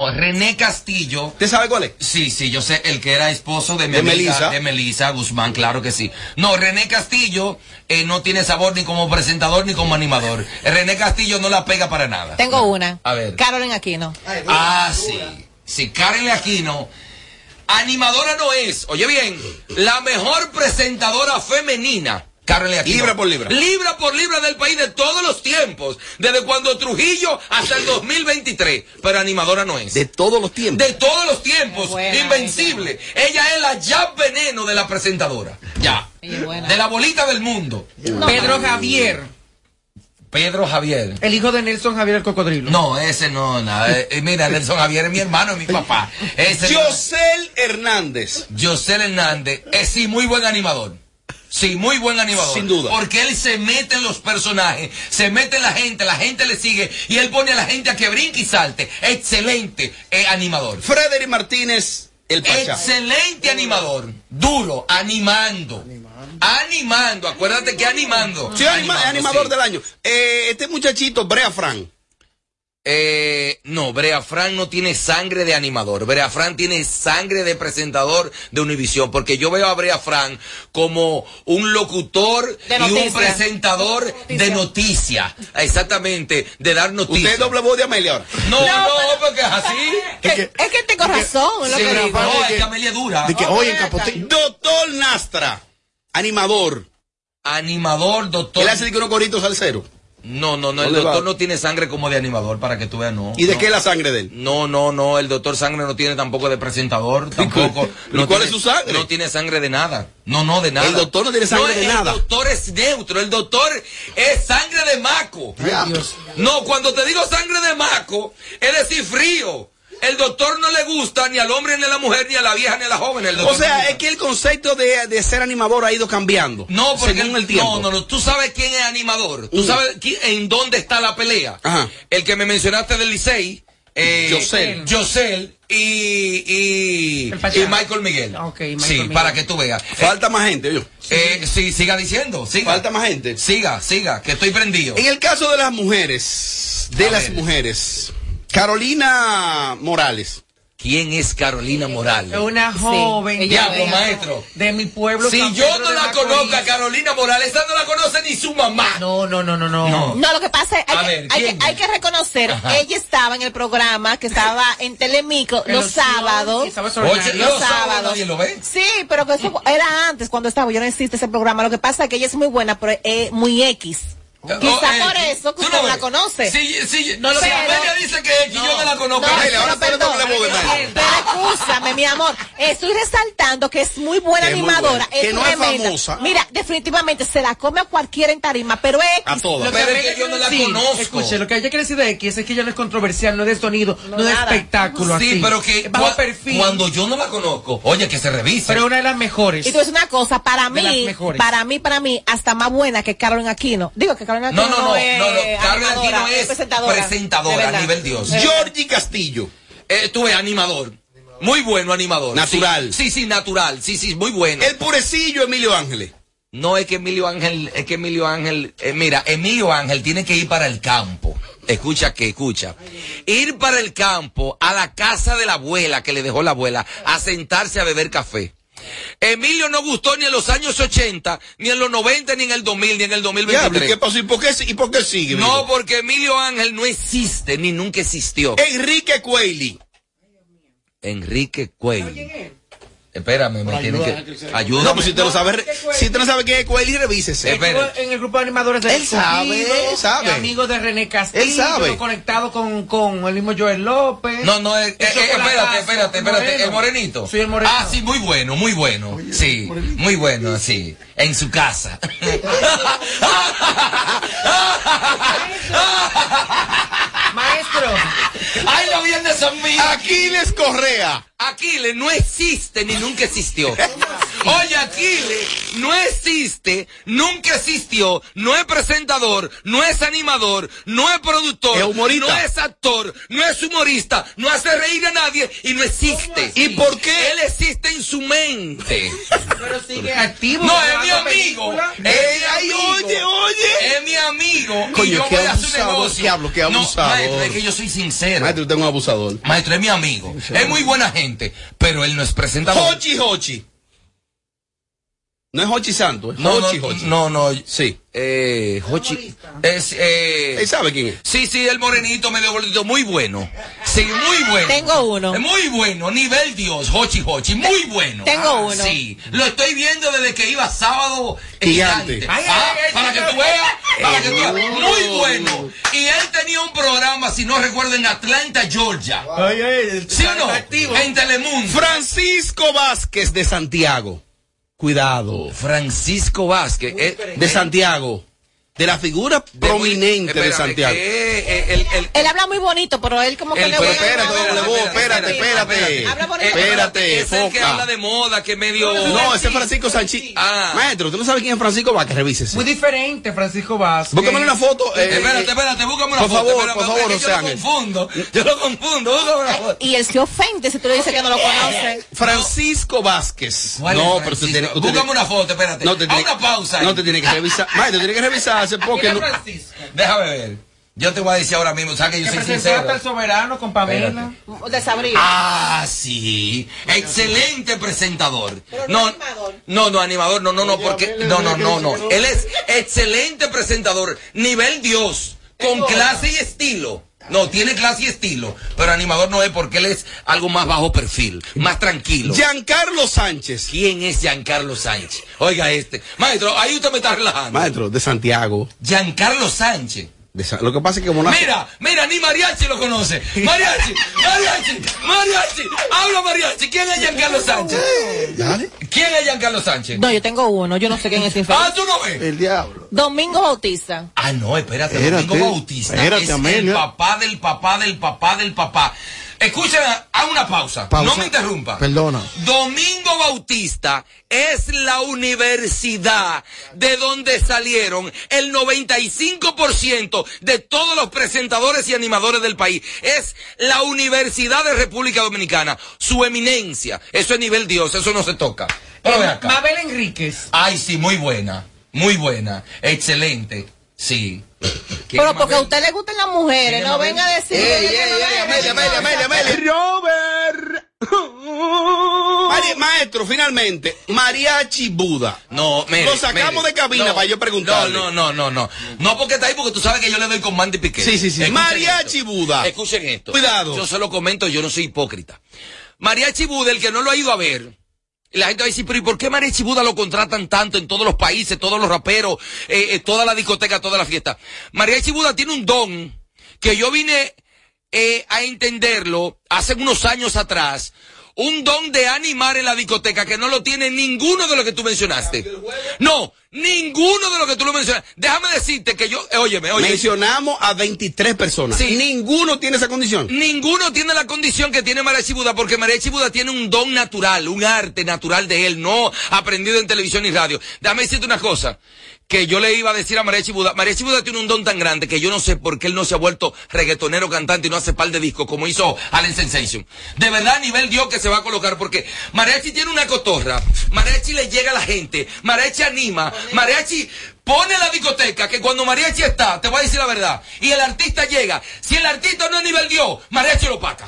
René Castillo. ¿Usted sabe cuál es? Sí, sí, yo sé, el que era esposo de, mi De Melissa Guzmán, claro que sí. No, René Castillo eh, no tiene sabor ni como presentador ni como animador. René Castillo no la pega para nada. Tengo una. A ver. Carolyn Aquino. Ah, sí. Sí, Karen Aquino. Animadora no es, oye bien, la mejor presentadora femenina. Aquino. Libra por libra. Libra por libra del país de todos los tiempos. Desde cuando Trujillo hasta el 2023. Pero animadora no es. De todos los tiempos. De todos los tiempos. buena Invencible. Ella es la ya veneno de la presentadora. Ya. De la bolita del mundo. Pedro Javier, Pedro Javier. el hijo de Nelson Javier el cocodrilo. No, ese no, nada. Eh, eh, mira, Nelson Javier es mi hermano, es mi papá. Ese Yosel Hernández. José Hernández es sí muy buen animador. Sí, muy buen animador. Sin duda. Porque él se mete en los personajes, se mete en la gente, la gente le sigue y él pone a la gente a que brinque y salte. Excelente eh, animador. Frederick Martínez, el Pachá. Excelente animador. Duro, animando. Animando, acuérdate que animando. Sí, anima- Animando, animador sí. del año. Eh, este muchachito, Brea Fran. Eh, no, Brea Fran no tiene sangre de animador. Brea Fran tiene sangre de presentador de Univisión. Porque yo veo a Brea Fran como un locutor De y un presentador de noticias. Exactamente, de dar Usted noticias. es doble voz de Amelia ahora. No, no, porque es así. Es que, es que tengo razón. lo Sí, que digo. no, es que Amelia es dura. De que hoy en Capotillo. Doctor Nastra, animador. Animador, doctor. Él hace de que unos coritos al cero. No, no, no, el ¿Dónde doctor va? no tiene sangre como de animador, para que tú veas, no. ¿Y de no. qué es la sangre de él? No, no, no, el doctor sangre no tiene tampoco de presentador, tampoco. ¿Y no cuál tiene- es su sangre? No tiene sangre de nada. No, no, de nada. El doctor no tiene sangre de el nada. doctor es neutro, el doctor es sangre de maco. No, cuando te digo sangre de maco, es decir, frío. El doctor no le gusta ni al hombre, ni a la mujer, ni a la vieja, ni a la joven. El O doctor no le sea, es que el concepto de, de ser animador ha ido cambiando. No, porque según el tiempo. No, no, no. Tú sabes quién es animador. Tú Mm. sabes qui- en dónde está la pelea. Ajá. El que me mencionaste del Licey. Eh, Yosel. Yosel y, y, y Michael Miguel. Ah, ok, Michael sí, Miguel. para que tú veas. Falta más gente, yo. Eh, sí, siga diciendo. Siga. Falta más gente. Siga, siga, que estoy prendido. En el caso de las mujeres, de A las ver. mujeres, Carolina Morales. ¿Quién es Carolina Es Morales? una joven Diablo, es- maestro. de mi pueblo. Si yo no la conozco a Carolina Morales, esa no la conoce ni su mamá. No, no, no, no, no. No. No, lo que pasa es hay, ver, que, hay, que, hay que reconocer, Ajá. ella estaba en el programa que estaba en Telemico los sábados. Oye, los los sábados sábados. nadie lo ve. Sí, pero que eso era antes, cuando estaba. Yo no existe ese programa. Lo que pasa es que ella es muy buena, pero es muy X. Quizá Oh, eh, por eso que tú usted no la ves. conoce. Sí, sí, No lo si Amelia no. dice que es, que yo no la conozco. No, Amelia, ahora pero no perdón, le voy de más. pero escúchame, mi amor. Estoy resaltando que es muy buena Que es muy animadora. Que no es famosa. Mira, definitivamente se la come a cualquiera en tarima, pero es A todas. Lo que Pero es que yo no la quiere decir- conozco. Escuche, lo que ella quiere decir de X es que ella no es controversial, no es de sonido, no, No, de nada. espectáculo. Sí, así. pero que Es bajo cua- perfil. cuando yo no la conozco, oye, que se revise. Pero una de las mejores. Y tú es una cosa, para mí, para mí, para mí, hasta más buena que Carolyn Aquino. Digo que Carolyn Aquino no, no, no, es no, no. Carmen animadora, Aquino es presentadora. a nivel Dios. Georgie Castillo. Eh, tú ves, animador. Muy bueno animador. Natural. Sí, sí, sí, natural. Sí, sí, muy bueno. El purecillo Emilio Ángeles. No es que Emilio Ángel, es que Emilio Ángel, eh, mira, Emilio Ángel tiene que ir para el campo. Escucha que escucha. Ir para el campo, a la casa de la abuela que le dejó la abuela, a sentarse a beber café. Emilio no gustó ni en los años 80, ni en los 90, ni en el 2000, ni en el Diablo, ¿y 2023. qué pasó? ¿Y por qué, y por qué sigue? No, porque Emilio Ángel no existe, ni nunca existió. Enrique Cueli. Enrique Cuello. Espérame, me tiene que. Ayúdame. No, pues si usted no sabe, si usted no sabe quién es Cueli, revísese. En el grupo de animadores de Él sabe, él sabe. Amigo de René Castillo. Él sabe. Conectado con, con el mismo Joel López. No, no, eh, eh, eh, espérate, espérate, espérate. moreno. El morenito. Sí, el moreno. Ah, sí, muy bueno, muy bueno. Sí, muy bueno, sí. En su casa. Maestro. ¡Ay, lo viene son míos! Aquiles Correa. Aquiles no existe ni nunca existió. Oye, Aquiles no existe, nunca existió, no es presentador, no es animador, no es productor, Es humorista. no es actor, no es humorista, no hace reír a nadie y no existe. ¿Y por qué? Él existe en su mente. Pero sigue activo. No, es mi amigo. Es mi Ay, amigo. oye, oye. Es mi amigo. Coño, y yo qué voy a hacer un abusador, negocio. diablo, qué No, abusador. maestro, es que yo soy sincero. Maestro, usted es un abusador. Maestro, es mi amigo. Es muy buena gente, pero él no es presentador. Hochi Hochi. No es Hochi Santo, es No, Hochi no, Hochi. no, no. Sí. Eh, Hochi. Es, eh, ¿Él sabe quién es? Sí, sí, el morenito, medio gordito, muy bueno. Sí, muy bueno. Tengo uno. Es Muy bueno, nivel Dios, Hochi Hochi, muy bueno. Tengo Ah, uno. Sí, lo estoy viendo desde que iba sábado Gigante. Ah, para que tú veas, para que tú veas. Muy bueno. Y él tenía un programa, si no recuerdo, en Atlanta, Georgia. ¿Sí o no? En Telemundo. Francisco Vázquez de Santiago. Cuidado. Francisco Vázquez. eh, De Santiago. De la figura prominente de Espérame, Santiago. que, eh, el- el- Él habla muy bonito, pero él como que El- le pero espérate, espérate, espérate. Espérate, es el que foca. habla de moda, que medio... No, ese es Francisco Sanchi. Ah. Maestro, ¿tú no sabes quién es Francisco Vázquez? Revísese. Muy diferente, Francisco Vázquez. Búscame una foto. eh, espérate, eh, espérate, búscame una por foto. favor, por favor, que José yo lo confundo. Yo lo confundo, búscame una foto. Y él se ofende si tú le dices que no lo conoce. Francisco Vázquez. ¿Cuál es No, pero Francisco? usted tiene. usted Búscame una foto, espérate. No te una pausa. No te tiene que revisar. Maestro, tiene que revisarse porque ¿Quién no. Déjame ver. Yo te voy a decir ahora mismo, ¿sabes que yo soy sincero? el soberano con Pamela. De Sabrina. Ah, sí. Excelente presentador. Pero no No, animador. no, no, animador, no, no, no, porque, no, no, no, no. Él es excelente presentador, nivel Dios, con clase y estilo. No, tiene clase y estilo, pero animador no es porque él es algo más bajo perfil, más tranquilo. Giancarlo Sánchez. ¿Quién es Giancarlo Sánchez? Oiga este. Maestro, ahí usted me está relajando. Maestro, de Santiago. Giancarlo Sánchez. Lo que pasa es que como una- Mira, mira, ni Mariachi lo conoce. Mariachi, Mariachi, Mariachi. Habla Mariachi. ¿Quién es Giancarlo Sánchez? Dale. ¿Quién es Giancarlo Sánchez? No, yo tengo uno, yo no sé quién es infeliz. Ah, tú no ves. El diablo. Domingo Bautista. Ah, no, espérate, Espérate, Domingo Bautista. espérate, es el papá del papá del papá del papá. Escúchame, haz una pausa. Pausa. No me interrumpa. Perdona. Domingo Bautista es la universidad de donde salieron el 95% de todos los presentadores y animadores del país. Es la Universidad de República Dominicana. Su eminencia. Eso es nivel Dios, eso no se toca. Pero acá. Mabel Enríquez. Ay, sí, muy buena. Muy buena. Excelente. Sí. ¿Quién Pero porque a usted le gustan las mujeres, no venga a decir. Ey, ey, ey, Amelia, Amelia, Amelia, Amelia. Robert. Maestro, finalmente, Mariachi Buda. No, mire, Lo sacamos de cabina para yo preguntarle. No, no, no, no, no. No porque está ahí porque tú sabes que yo le doy con Mandy Piquet. Sí, sí, sí. Mariachi. Buda. Escuchen esto. Cuidado. Yo se lo comento, yo no soy hipócrita. Mariachi Buda, el que no lo ha ido a ver. La gente va a decir, pero ¿y por qué Mariachi Buda lo contratan tanto en todos los países, todos los raperos, eh, eh, toda la discoteca, toda la fiesta? Mariachi Buda tiene un don que yo vine eh, a entenderlo hace unos años atrás. Un don de animar en la discoteca que no lo tiene ninguno de los que tú mencionaste. No, ninguno de los que tú lo. Déjame decirte que yo, eh, óyeme, óyeme. Mencionamos a 23 personas. Sí. Ninguno tiene esa condición. Ninguno tiene la condición que tiene Mariachi Buda, porque Mariachi Buda tiene un don natural, un arte natural de él, no aprendido en televisión y radio. Déjame decirte una cosa, que yo le iba a decir a Mariachi Buda. Buda tiene un don tan grande que yo no sé por qué él no se ha vuelto reggaetonero cantante y no hace par de discos como hizo Allen Sensation. De verdad, a nivel Dios que se va a colocar, porque Mariachi tiene una cotorra, Mariachi le llega a la gente, Mariachi anima, Mariachi pone la discoteca que cuando Mariachi está, te voy a decir la verdad, y el artista llega, si el artista no es nivel Dios, Mariachi lo paca.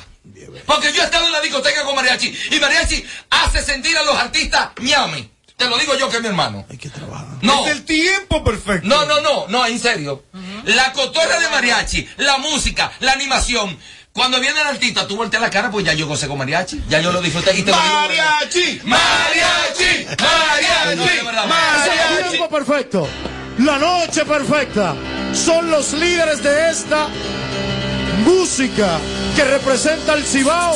Porque yo he estado en la discoteca con Mariachi y Mariachi hace sentir a los artistas ñame. Te lo digo yo que es mi hermano. Hay que trabajar. No. Es el tiempo perfecto. No, no, no, no, en serio. La cotorra de mariachi, la música, la animación. Cuando viene el artista, tú volteas la cara, pues ya yo gocé con mariachi. Ya yo lo disfruté y te lo digo. Mariachi. Mariachi, mariachi, Mariachi. de verdad. Es el tiempo perfecto. La noche perfecta. Son los líderes de esta música que representa el Cibao,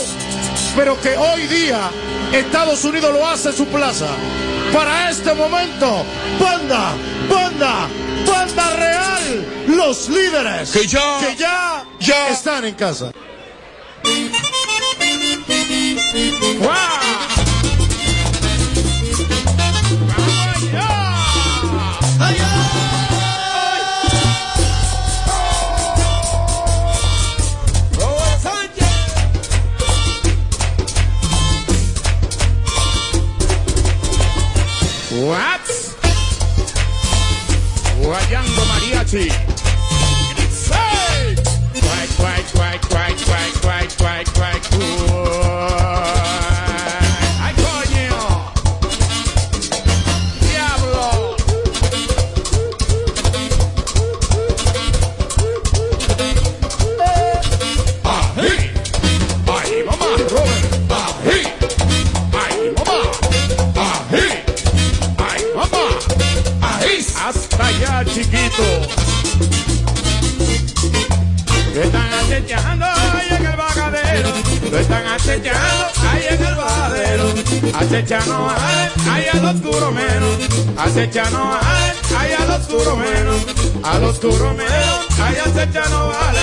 pero que hoy día Estados Unidos lo hace su plaza. Para este momento, banda, banda, banda real, los líderes Que ya- que ya, ya- están en casa. What? Wajambo mariachi. Right, right, right, right, right, right, right, right, right. acechano, ay, ay, al oscuro menos, acechano, ay, ay, al oscuro menos, al oscuro menos, ay, acechano, vale,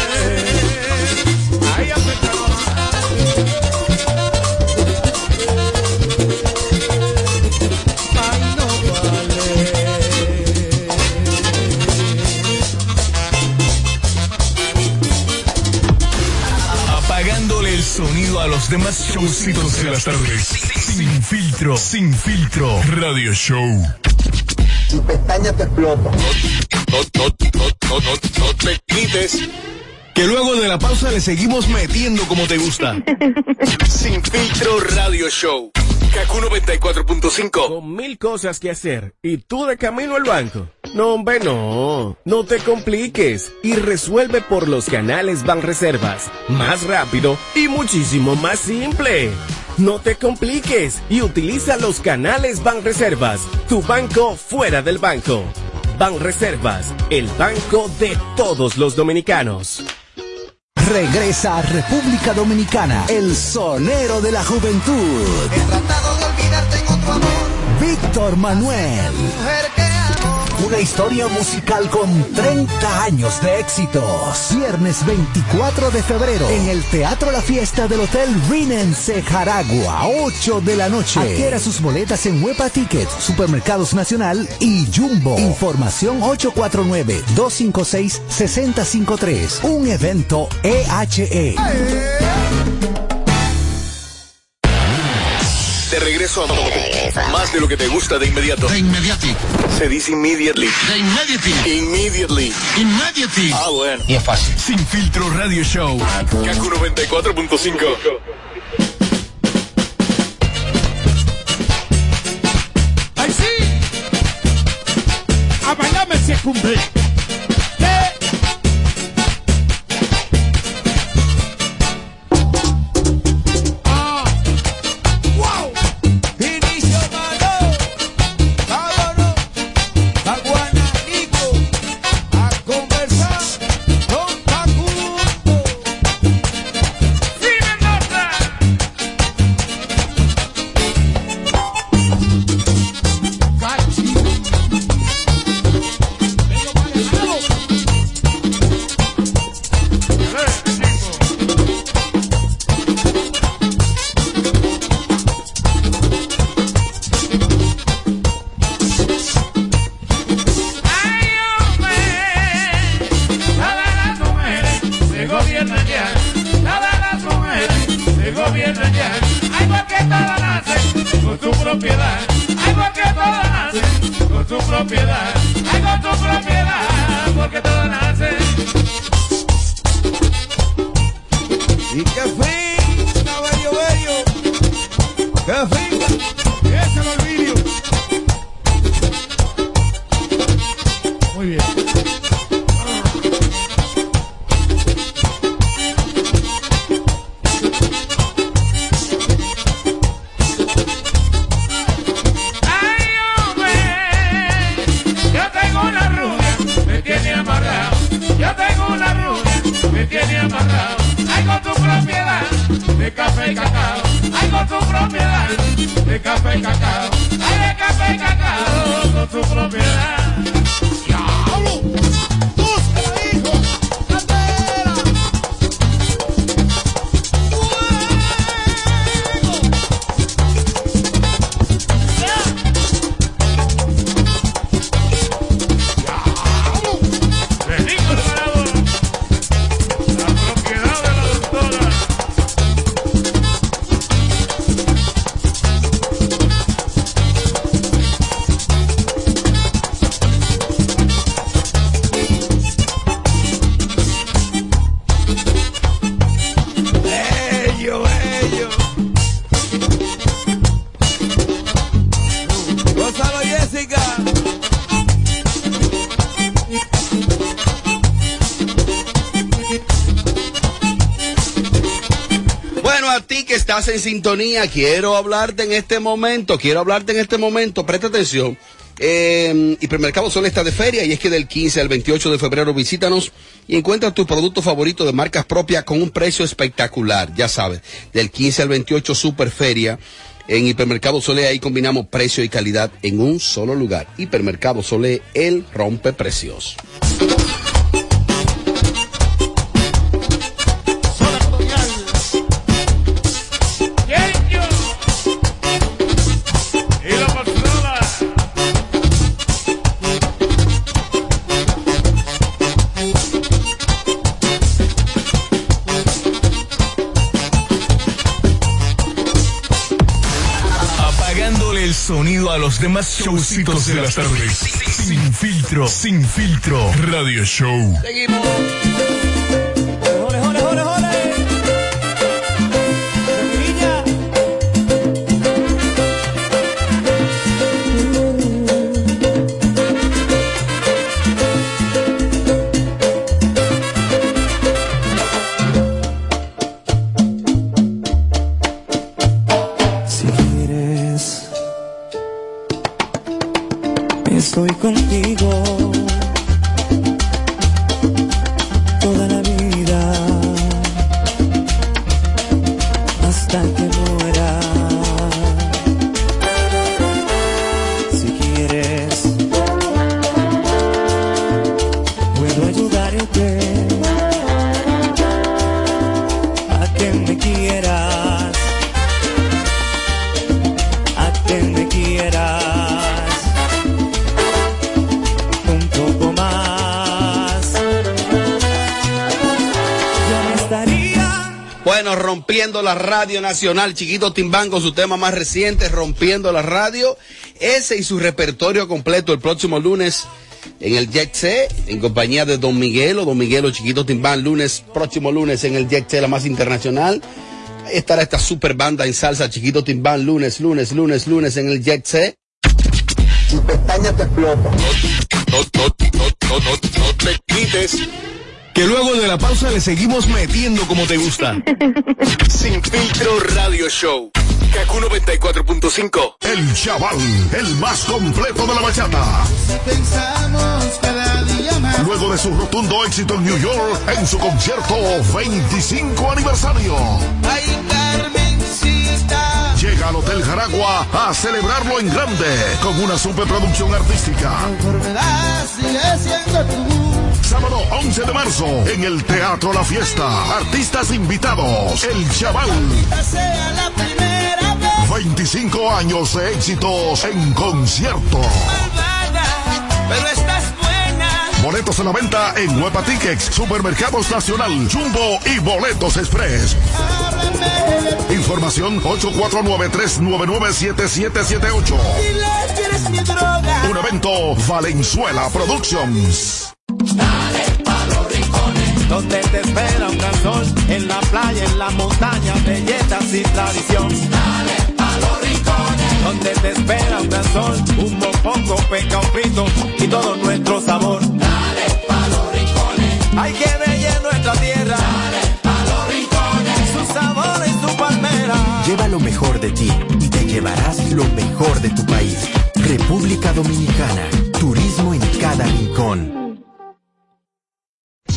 ay, acechano, Apagándole el sonido a los demás showcitos de las tardes. Sin fin filtro, sin filtro. Radio Show. Tu pestaña te explota. No, no, no, no, no, no te quites. Que luego de la pausa le seguimos metiendo como te gusta. Sin filtro Radio Show. Kaku 94.5. Con mil cosas que hacer y tú de camino al banco. No, hombre, no. No te compliques y resuelve por los canales Banreservas. Más rápido y muchísimo más simple. No te compliques y utiliza los canales Banreservas. Tu banco fuera del banco. Banreservas, el banco de todos los dominicanos. Regresa a República Dominicana, el sonero de la juventud. He tratado de olvidarte en otro amor. Víctor Manuel. Mujer que amo. Una historia musical con 30 años de éxitos. Viernes 24 de febrero en el Teatro La Fiesta del Hotel Rinense Jaragua, 8 de la noche. Adquiera sus boletas en Huepa Ticket, Supermercados Nacional y Jumbo. Información 849-256-6053. Un evento EHE. De regreso a más de lo que te gusta de inmediato. De inmediati. Se dice immediately. De immediati. Immediately. Immediati. Ah, bueno. Y es fácil. Sin filtro Radio Show. Kaku 94.5. ¡Ay, sí! A bailarme se cumple. De café y cacao. Ay, con tu propiedad de café y cacao. Ay, de café y cacao, con tu propiedad. En sintonía, quiero hablarte en este momento, quiero hablarte en este momento, presta atención. Hipermercado Sol está de feria y es que del 15 al 28 de febrero visítanos y encuentra tus productos favoritos de marcas propias con un precio espectacular, ya sabes, del 15 al 28 super feria. En Hipermercado Solé ahí combinamos precio y calidad en un solo lugar. Hipermercado Solé, el rompe precios. Sonido a los demás showcitos de las tardes. Sin filtro, sin filtro. Radio Show. Seguimos. La radio nacional, Chiquito Timbán con su tema más reciente, rompiendo la radio. Ese y su repertorio completo el próximo lunes en el Jet C, en compañía de Don Miguelo, Don Miguelo Chiquito Timbán, lunes, próximo lunes en el Jet C, la más internacional. Ahí estará esta super banda en salsa, Chiquito Timbán, lunes, lunes, lunes, lunes en el Jet C. Tu pestaña te explota. No, no, no, no, no, no te quites. Que luego de la pausa le seguimos metiendo como te gusta. Sin filtro radio show. Kaku 94.5. El chaval, el más completo de la bachata. Pensamos cada día más. Luego de su rotundo éxito en New York en su concierto 25 aniversario. Ay. Llega al Hotel Jaragua a celebrarlo en grande con una superproducción artística. Sábado 11 de marzo en el Teatro La Fiesta. Artistas invitados. El Chaval. Esta sea la primera vez. 25 años de éxitos en concierto. Pero estás buena. Boletos a la venta en Huepa Tickets, Supermercados Nacional, Jumbo y Boletos Express. Información 849-399-7778. Dile que eres mi droga. Un evento Valenzuela Productions. donde te espera un gran sol, en la playa, en la montaña, belletas y tradición. Dale a los rincones, donde te espera un gran sol, un mopongo, peca, un frito y todo nuestro sabor. Dale a los rincones, hay que bella en nuestra tierra. Lo mejor de tu país. República Dominicana. Turismo en cada rincón.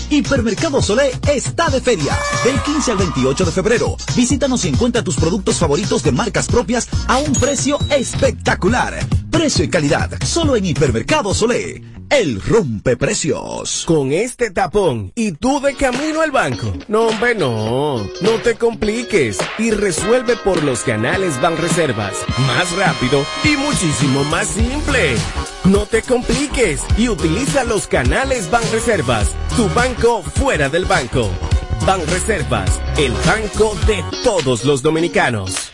Hipermercado Solé está de feria. Del 15 al 28 de febrero. Visítanos y encuentra tus productos favoritos de marcas propias a un precio espectacular. Precio y calidad. Solo en Hipermercado Solé. El rompe precios. Con este tapón y tú de camino al banco. No, hombre, no. No te compliques y resuelve por los canales Banreservas. Más rápido y muchísimo más simple. No te compliques y utiliza los canales Banreservas. Tu banco fuera del banco. Banreservas, el banco de todos los dominicanos.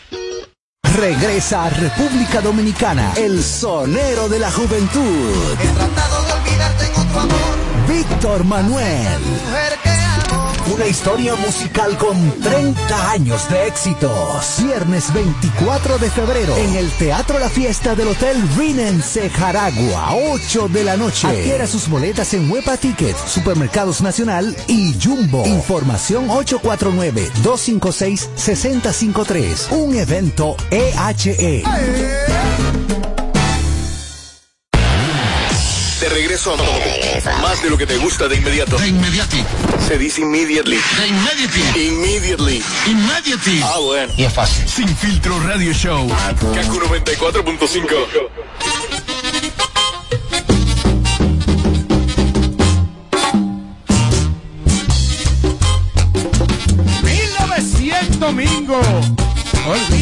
Regresa a República Dominicana, el sonero de la juventud. He tratado de olvidarte en otro amor. Víctor Manuel una historia musical con 30 años de éxito. Viernes 24 de febrero en el Teatro La Fiesta del Hotel Rinense, Jaragua, 8 de la noche. Adquiera sus boletas en Huepa Ticket, Supermercados Nacional y Jumbo. Información 849-256-6053. Un evento EHE. ¡Ay! regreso a más de lo que te gusta de inmediato. De inmediati. Se dice immediately. De inmediati. Immediately. Immediately. Ah, bueno. Y es fácil. Sin filtro radio show. Kaku 94.5. Domingo. Olvídate.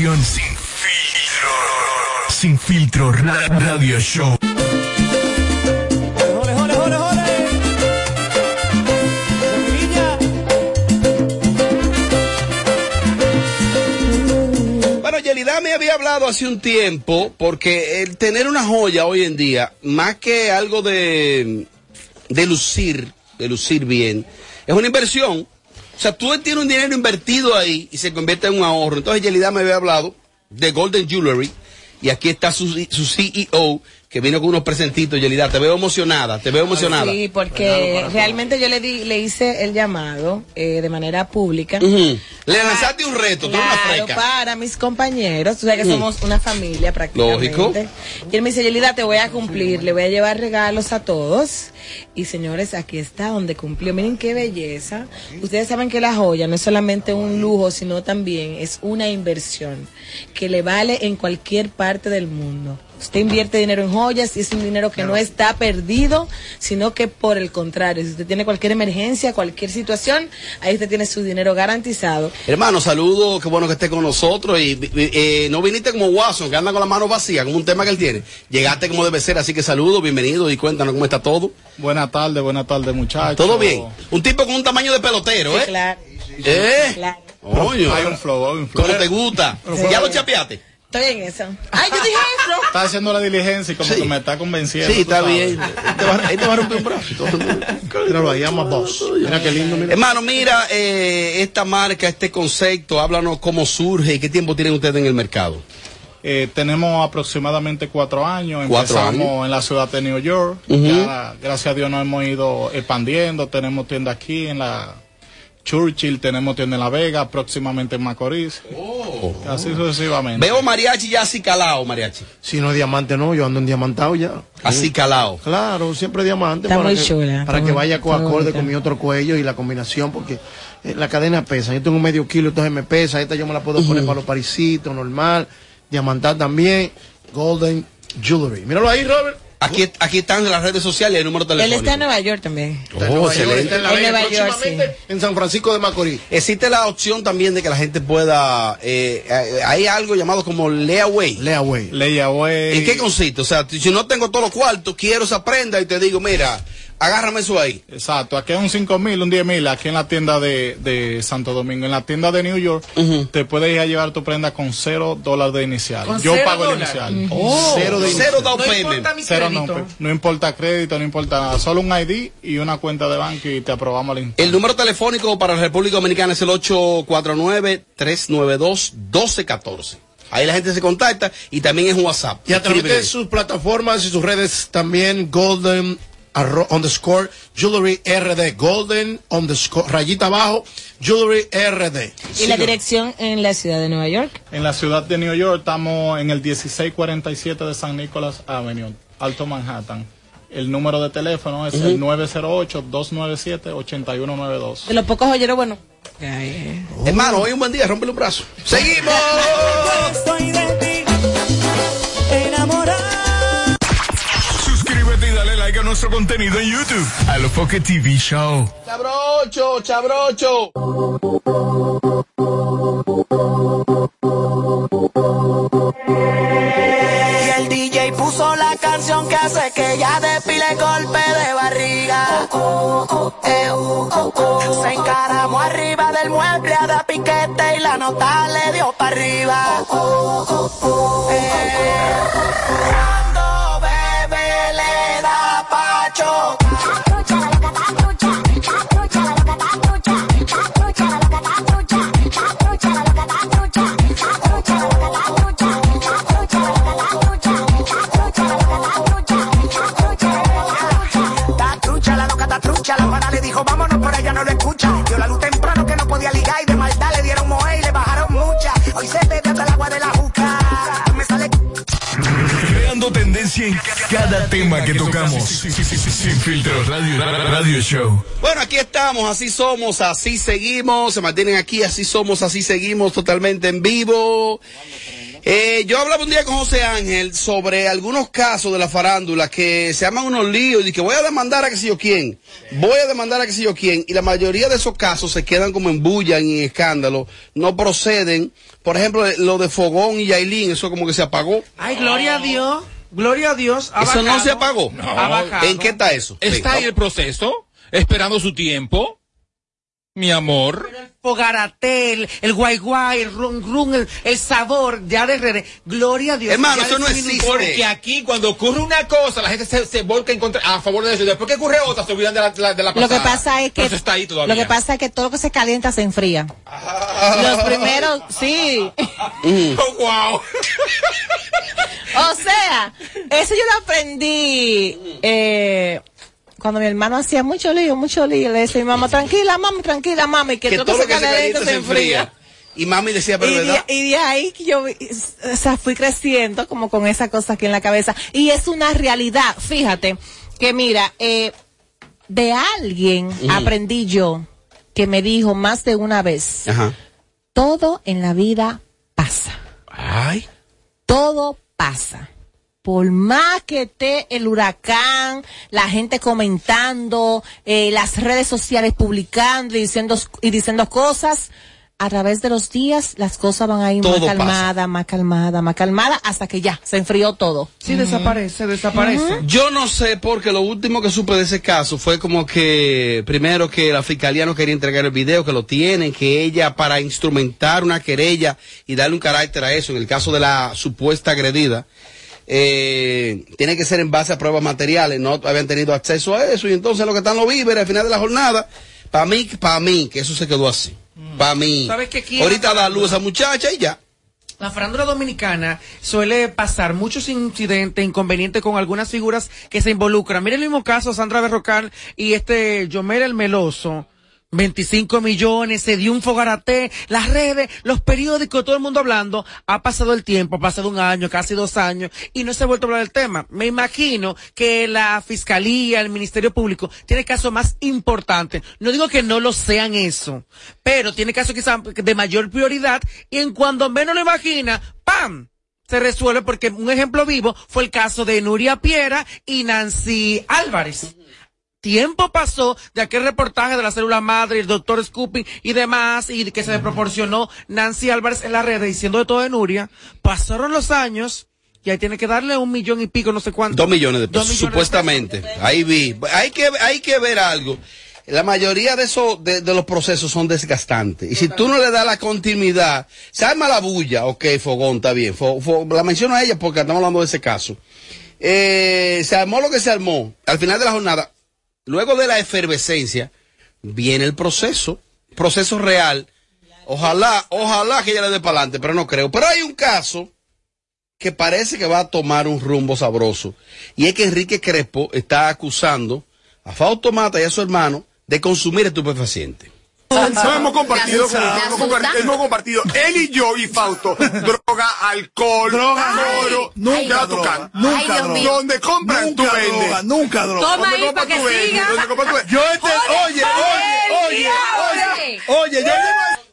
Información. Sin filtro. Sin filtro. Ra- Radio Show. Bueno, Yelida me había hablado hace un tiempo porque el tener una joya hoy en día, más que algo de, de lucir, de lucir bien, es una inversión. Sea, tú tienes un dinero invertido ahí y se convierte en un ahorro. Entonces, Yelida me había hablado de Golden Jewelry y aquí está su, su CEO que vino con unos presentitos. Yelida, te veo emocionada, te veo emocionada. Sí, porque realmente yo le di, le hice el llamado eh, de manera pública. Le lanzaste un reto, tú eres una Claro, freca. para mis compañeros, tú sabes que somos una familia prácticamente. Lógico. Y él me dice, Yelida, te voy a cumplir, le voy a llevar regalos a todos. Y señores, aquí está donde cumplió. Miren qué belleza. Ustedes saben que la joya no es solamente un lujo, sino también es una inversión que le vale en cualquier parte del mundo. Usted invierte dinero en joyas y es un dinero que no está perdido, sino que por el contrario, si usted tiene cualquier emergencia, cualquier situación, ahí usted tiene su dinero garantizado. Hermano, saludo, qué bueno que esté con nosotros. Y eh, no viniste como Watson, que anda con la mano vacía, como un tema que él tiene. Llegaste como debe ser, así que saludo, bienvenido y cuéntanos cómo está todo. Buenas tardes, buenas tardes, muchachos. Todo bien. Un tipo con un tamaño de pelotero, ¿eh? Claro. ¿Eh? Claro. Coño. Hay un flow, hay un flow. ¿Cómo te gusta? ¿Ya lo chapeaste? Estoy en eso. Ay, yo dije eso. Está haciendo la diligencia y como que me está convenciendo. Sí, está sabes. bien. Te va, ahí te va a romper un brazo. Míralo ahí, llama dos. Mira qué lindo, mira. Hermano, mira, eh, esta marca, este concepto, háblanos cómo surge y qué tiempo tienen ustedes en el mercado. Eh, tenemos aproximadamente cuatro años. Cuatro Empezamos años. en la ciudad de New York. Ya, gracias a Dios nos hemos ido expandiendo. Tenemos tienda aquí en la Churchill, tenemos tienda en La Vega, próximamente en Macorís. Así sucesivamente. Veo mariachi ya así calado, mariachi. Si no es diamante, no, yo ando en diamantado ya. Así calado. Claro, siempre diamante. Está para muy que, chula, Para está que muy- vaya con acorde con mi otro cuello y la combinación, porque eh, la cadena pesa. Yo tengo medio kilo, entonces me pesa. Esta yo me la puedo poner para los parisitos, normal. Diamantar también. Golden Jewelry. Míralo ahí, Robert. Aquí, aquí están las redes sociales y el número Él telefónico. está en Nueva York también. Está en Oh, Nueva York, está en La En Nueva York, próximamente en San Francisco de Macorís. Existe la opción también de que la gente pueda. Eh, eh, hay algo llamado como layaway. Layaway. Layaway. ¿En qué consiste? O sea, si no tengo todos los cuartos, quiero esa prenda y te digo, mira, agárrame eso ahí. Exacto, aquí es un 5 mil, un 10 mil, aquí en la tienda de, de Santo Domingo. En la tienda de New York, te puedes ir a llevar tu prenda con cero dólares de inicial. ¿Con Yo cero pago el dólares? inicial. Oh, cero de cero inicial. No payment. importa mi Cero no, crédito. no importa crédito, no importa nada. Solo un ID y una cuenta de banco y te aprobamos el instante. El número telefónico para la República Dominicana es el 849-392-1214. Ahí la gente se contacta y también es un WhatsApp. Y a través de sus plataformas y sus redes también Golden arro- underscore Jewelry RD. Golden underscore rayita abajo Jewelry RD. ¿Y la dirección en la ciudad de Nueva York? En la ciudad de New York estamos en el 1647 de San Nicolás Avenue, Alto Manhattan. El número de teléfono es el 908-297-8192. De los pocos joyeros, bueno. Hermano, hoy un buen día, rómpele un brazo. ¡Seguimos! Suscríbete y dale like a nuestro contenido en YouTube. Alofoque TV Show. Chabrocho, chabrocho. Y el DJ puso la canción que hace que ella despile golpe de barriga. Se encaramó arriba del mueble a dar piquete y la nota le dio para arriba. Eh, dijo, vámonos, pero ella no lo escucha. Dio la luz temprano que no podía ligar y de maldad le dieron moe y le bajaron mucha. Hoy se bebe hasta el agua de la juca. Me sale Creando tendencia en cada tema que tocamos. Sin filtro radio, radio show. Bueno, aquí estamos, así somos, así seguimos, se mantienen aquí, así somos, así seguimos, totalmente en vivo. Eh, yo hablaba un día con José Ángel sobre algunos casos de la farándula que se llaman unos líos y que voy a demandar a que sé yo quién, voy a demandar a que sé yo quién, y la mayoría de esos casos se quedan como en bulla y en escándalo, no proceden. Por ejemplo, lo de Fogón y Yailin, eso como que se apagó. Ay, gloria a Dios. Gloria a Dios. ha Eso no se apagó. Ha bajado. ¿En qué está eso? Está ahí el proceso, esperando su tiempo. Mi amor. El, el guay guay, el rum rum, el, el sabor, ya de RD. Gloria a Dios. Hermano, eso no existe. Porque aquí cuando ocurre una cosa, la gente se, se volca en contra, a favor de eso. Después que ocurre otra, se olvidan de la, de la, de la Lo que pasada. pasa es que eso está ahí todavía. lo que pasa es que todo lo que se calienta se enfría. Los primeros, sí. Oh, wow. O sea, eso yo lo aprendí eh, cuando mi hermano hacía mucho lío, mucho lío. Le decía a mi mamá, tranquila, mami, tranquila, mami, que, Que todo, lo que se calienta se enfría. Y mami decía, pero Y de, verdad. y de ahí que yo, o sea, fui creciendo como con esa cosa aquí en la cabeza. Y es una realidad. Fíjate que mira, eh, de alguien aprendí yo que me dijo más de una vez, Ajá. todo en la vida pasa. Ay. Todo pasa. Por más que esté el huracán, la gente comentando, eh, las redes sociales publicando y diciendo, y diciendo cosas, a través de los días las cosas van a ir Todo más pasa. calmadas, más calmadas, más calmadas, hasta que ya se enfrió todo. Sí, desaparece, desaparece. Yo no sé porque lo último que supe de ese caso fue como que primero que la fiscalía no quería entregar el video, que lo tienen, que ella para instrumentar una querella y darle un carácter a eso, en el caso de la supuesta agredida, eh, tiene que ser en base a pruebas materiales, no habían tenido acceso a eso y entonces lo que están los víveres al final de la jornada, para mí, para mí, que eso se quedó así, para mí. ¿Sabes qué? Ahorita da luz a esa muchacha y ya. La farándula dominicana suele pasar muchos incidentes, inconvenientes con algunas figuras que se involucran. Mira el mismo caso, Sandra Berrocal y este Yomel el Meloso. 25 millones, se dio un fogarate, las redes, los periódicos, todo el mundo hablando. Ha pasado el tiempo, ha pasado un año, casi dos años, y no se ha vuelto a hablar del tema. Me imagino que la fiscalía, el Ministerio Público, tiene casos más importantes. No digo que no lo sean eso, pero tiene casos quizás de mayor prioridad, y en cuando menos lo imagina, ¡pam! se resuelve porque un ejemplo vivo fue el caso de Nuria Piera y Nancy Álvarez. Tiempo pasó de aquel reportaje de la célula madre, el doctor Scooping y demás, y que se le proporcionó Nancy Álvarez en la red diciendo de todo de Nuria. Pasaron los años y ahí tiene que darle un millón y pico, no sé cuánto. Dos millones de pesos, de supuestamente. Ahí vi. Hay que, hay que ver algo. La mayoría de esos, de, de los procesos son desgastantes. Y si tú no le das la continuidad, se arma la bulla, ok, Fogón, está bien. La menciono a ella porque estamos hablando de ese caso. Eh, se armó lo que se armó. Al final de la jornada, luego de la efervescencia, viene el proceso. Proceso real. Ojalá, ojalá que ella le dé para adelante, pero no creo. Pero hay un caso que parece que va a tomar un rumbo sabroso. Y es que Enrique Crespo está acusando a Fausto Mata y a su hermano de consumir estupefacientes. No hemos compartido, hemos compartido, hemos compartido, él y yo y Fausto, droga, alcohol, Droga, oro, nunca Nunca droga, nunca droga. Donde compran tú Nunca vendes. droga, nunca droga. Donde Toma ahí compras, pa' que siga. Donde compras, tú vendes. Yo este, oye, oye, oye, oye, oye, yo llevo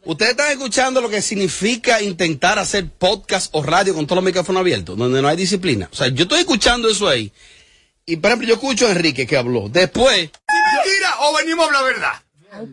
Ustedes están escuchando lo que significa intentar hacer podcast o radio con todos los micrófonos abiertos, donde no hay disciplina. O sea, yo estoy escuchando eso ahí. Y por ejemplo, yo escucho a Enrique que habló. Después, mentira o venimos a hablar verdad.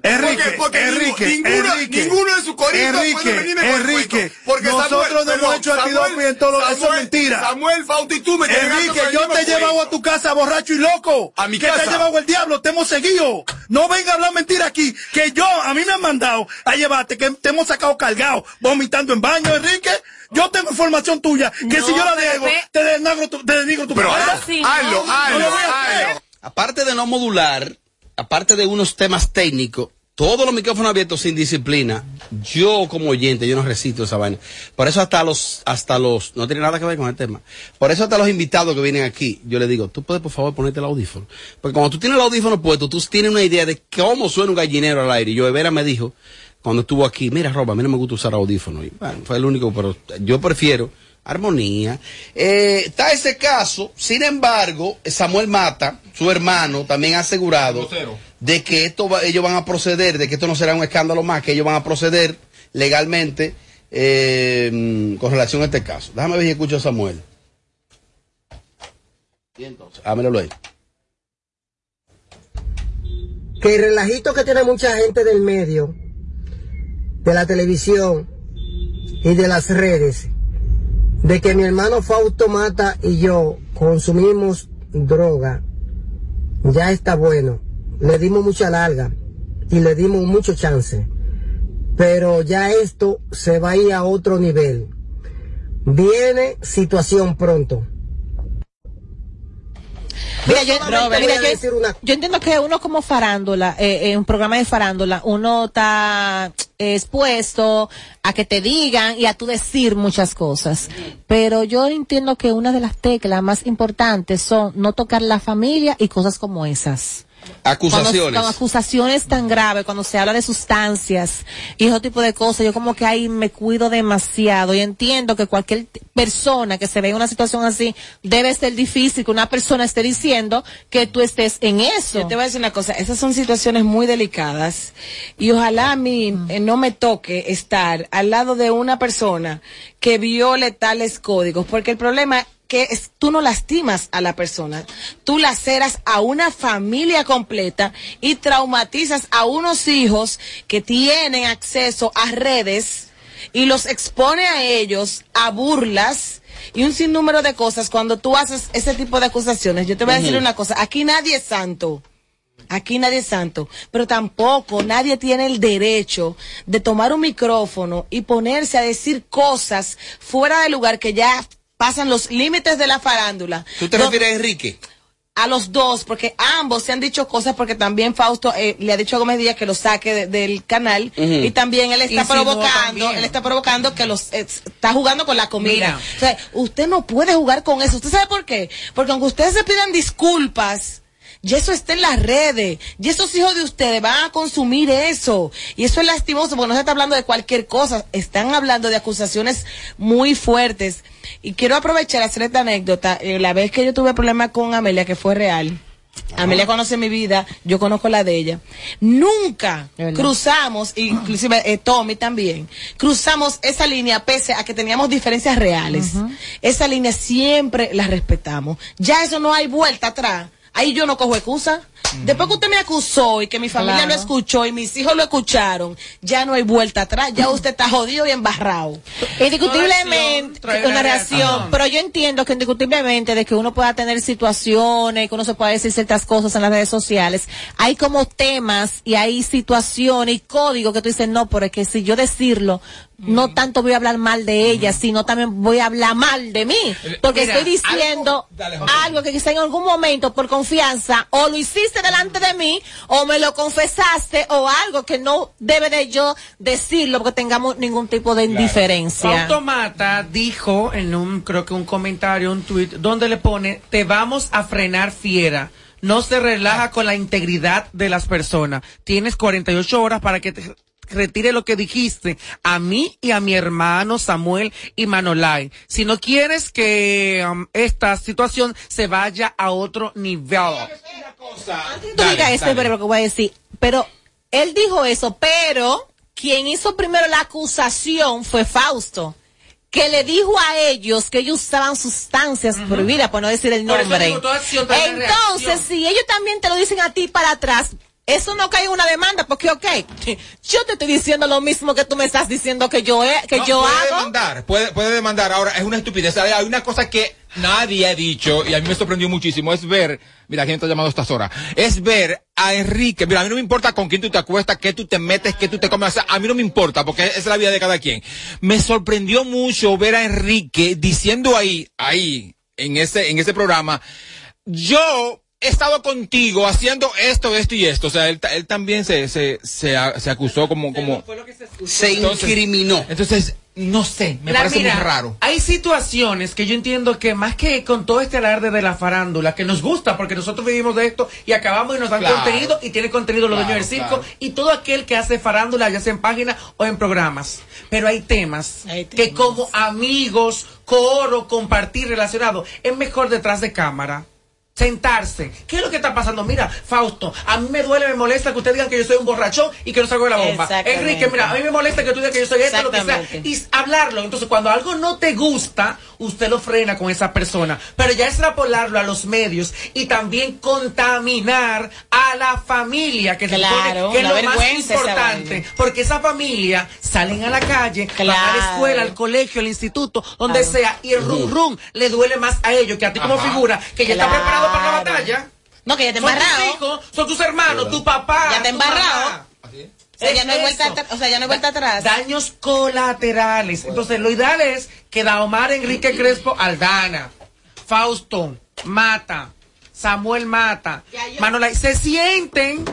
Enrique, porque, porque Enrique, ninguno, Enrique, ninguno de sus coritos Enrique, puede venirme con el Enrique, porque nosotros Samuel, no hemos hecho Samuel, antidoping en todo lo- eso es Samuel, mentira. Samuel, Fausto y tú me Enrique, yo te he llevado a tu casa borracho y loco. A mi que te casa. ha llevado el diablo, te hemos seguido. No venga a hablar mentira aquí. Que yo, a mí me han mandado a llevarte, que te hemos sacado cargado, vomitando en baño, Enrique. Yo tengo información tuya, que No, si yo la ve- te denigro tu, te denigro tu Pero hazlo, Sí, hazlo, no, hazlo, lo voy a hacer. hazlo. aparte de no modular, aparte de unos temas técnicos, todos los micrófonos abiertos sin disciplina, yo como oyente, yo no recito esa vaina. Por eso hasta los, hasta los, no tiene nada que ver con el tema. Por eso hasta los invitados que vienen aquí, yo les digo, tú puedes por favor ponerte el audífono. Porque cuando tú tienes el audífono puesto, tú tienes una idea de cómo suena un gallinero al aire. Y yo, Vera me dijo, cuando estuvo aquí, mira Roba, a mí no me gusta usar audífono. Y, bueno, fue el único, pero yo prefiero armonía. Eh, está ese caso, sin embargo, Samuel Mata, su hermano, también ha asegurado de que esto va- ellos van a proceder, de que esto no será un escándalo más, que ellos van a proceder legalmente eh, con relación a este caso. Déjame ver si escucho a Samuel. Y entonces, míralo ahí. que el relajito que tiene mucha gente del medio, de la televisión y de las redes, de que mi hermano Fausto Mata y yo consumimos droga, ya está bueno. Le dimos mucha larga y le dimos mucho chance. Pero ya esto se va a ir a otro nivel. Viene situación pronto. Mira, yo, mira, entiendo que uno como farándula, eh, en un programa de farándula, uno está expuesto a que te digan y a tú decir muchas cosas. Pero yo entiendo que una de las teclas más importantes son no tocar la familia y cosas como esas. Acusaciones. Cuando, con acusaciones tan graves, cuando se habla de sustancias y ese tipo de cosas, yo como que ahí me cuido demasiado y entiendo que cualquier persona que se ve en una situación así debe ser difícil que una persona esté diciendo que tú estés en eso. Yo te voy a decir una cosa, esas son situaciones muy delicadas y ojalá a mí eh, no me toque estar al lado de una persona que viole tales códigos, porque el problema que es, tú no lastimas a la persona, tú laceras a una familia completa y traumatizas a unos hijos que tienen acceso a redes y los expone a ellos a burlas y un sinnúmero de cosas cuando tú haces ese tipo de acusaciones. Yo te voy a decir una cosa, aquí nadie es santo. Aquí nadie es santo, pero tampoco nadie tiene el derecho de tomar un micrófono y ponerse a decir cosas fuera de lugar que ya pasan los límites de la farándula. ¿Tú te No- refieres a Enrique? a los dos, porque ambos se han dicho cosas, porque también Fausto eh, le ha dicho a Gómez Díaz que lo saque de- del canal y también él está provocando, también. él está provocando que los eh, está jugando con la comida. Mira. O sea, usted no puede jugar con eso. ¿Usted sabe por qué? Porque aunque ustedes se pidan disculpas, y eso está en las redes, y esos hijos de ustedes van a consumir eso. Y eso es lastimoso, porque no se está hablando de cualquier cosa, están hablando de acusaciones muy fuertes. Y quiero aprovechar hacer esta anécdota. Eh, la vez que yo tuve problemas con Amelia, que fue real. Amelia conoce mi vida, yo conozco la de ella. Nunca cruzamos, inclusive eh, Tommy también, cruzamos esa línea pese a que teníamos diferencias reales. Esa línea siempre la respetamos. Ya eso no hay vuelta atrás. Ahí yo no cojo excusa. Después que usted me acusó y que mi familia Claro. lo escuchó y mis hijos lo escucharon, ya no hay vuelta atrás. Ya usted está jodido y embarrado. Indiscutiblemente, una reacción, pero yo entiendo que indiscutiblemente de que uno pueda tener situaciones, que uno se pueda decir ciertas cosas en las redes sociales, hay como temas y hay situaciones y códigos que tú dices, no, pero es que si yo decirlo, no tanto voy a hablar mal de ella, sino también voy a hablar mal de mí, porque Mira, estoy diciendo algo, que quizá en algún momento por confianza o lo hiciste delante de mí o me lo confesaste o algo que no debe de yo decirlo porque tengamos ningún tipo de indiferencia. Automata dijo en un, creo que un comentario, un tweet, donde le pone, te vamos a frenar fiera. No se relaja con la integridad de las personas. Tienes 48 horas para que te retire lo que dijiste a mí y a mi hermano Samuel y Manolay. Si no quieres que um, esta situación se vaya a otro nivel. tú digas esto, pero lo que voy a decir. Pero él dijo eso, pero quien hizo primero la acusación fue Fausto. Que le dijo a ellos que ellos usaban sustancias prohibidas, por no decir el Por eso nombre. digo, toda acción trae Entonces, reacción. si ellos también te lo dicen a ti para atrás, eso no cae en una demanda, porque ok, yo te estoy diciendo lo mismo que tú me estás diciendo que yo, he- que No, yo puede hago. demandar, puede, puede demandar. Ahora, es una estupidez. Hay una cosa que nadie ha dicho y a mí me sorprendió muchísimo. Es ver, mira, ¿quién está llamando a estas horas? Es ver a Enrique. Mira, a mí no me importa con quién tú te acuestas, qué tú te metes, qué tú te comes. O sea, a mí no me importa porque es la vida de cada quien. Me sorprendió mucho ver a Enrique diciendo ahí, ahí, en ese, en ese programa, yo he estado contigo haciendo esto, esto y esto. O sea, él, ta- él también se, se, se, se acusó como, como, se incriminó. Entonces, no sé, me La- parece mira, muy raro. Hay situaciones que yo entiendo que más que con todo este alarde de la farándula, que nos gusta porque nosotros vivimos de esto y acabamos y nos dan Claro. contenido y tiene contenido los Claro, dueños del circo claro. y todo aquel que hace farándula, ya sea en página o en programas. Pero hay temas, que como amigos, coro, compartir relacionado, es mejor detrás de cámara. Sentarse. ¿Qué es lo que está pasando? Mira, Fausto, a mí me duele, me molesta que ustedes digan que yo soy un borrachón y que no salgo de la bomba. Enrique, mira, a mí me molesta que tú digas que yo soy esto, lo que sea. Exactamente. Y hablarlo. Entonces, cuando algo no te gusta, usted lo frena con esa persona. Pero ya extrapolarlo a los medios y también contaminar a la familia, que se Claro, que es lo más esa importante. Porque esa familia salen a la calle, van a la escuela, al colegio, al instituto, donde Claro. sea, y el rum rum le duele más a ellos que a ti como figura, que ya está Claro. para la batalla. No, que ya te Son tus embarrado. hijos, son tus hermanos, tu papá. Ya te embarrado. mamá. O sea, ya no hay Es vuelta atrás- o sea, ya no hay vuelta atrás. Daños colaterales. Entonces, lo ideal es que Daomar Enrique Crespo Aldana, Fausto Mata, Samuel Mata, Manola, se sienten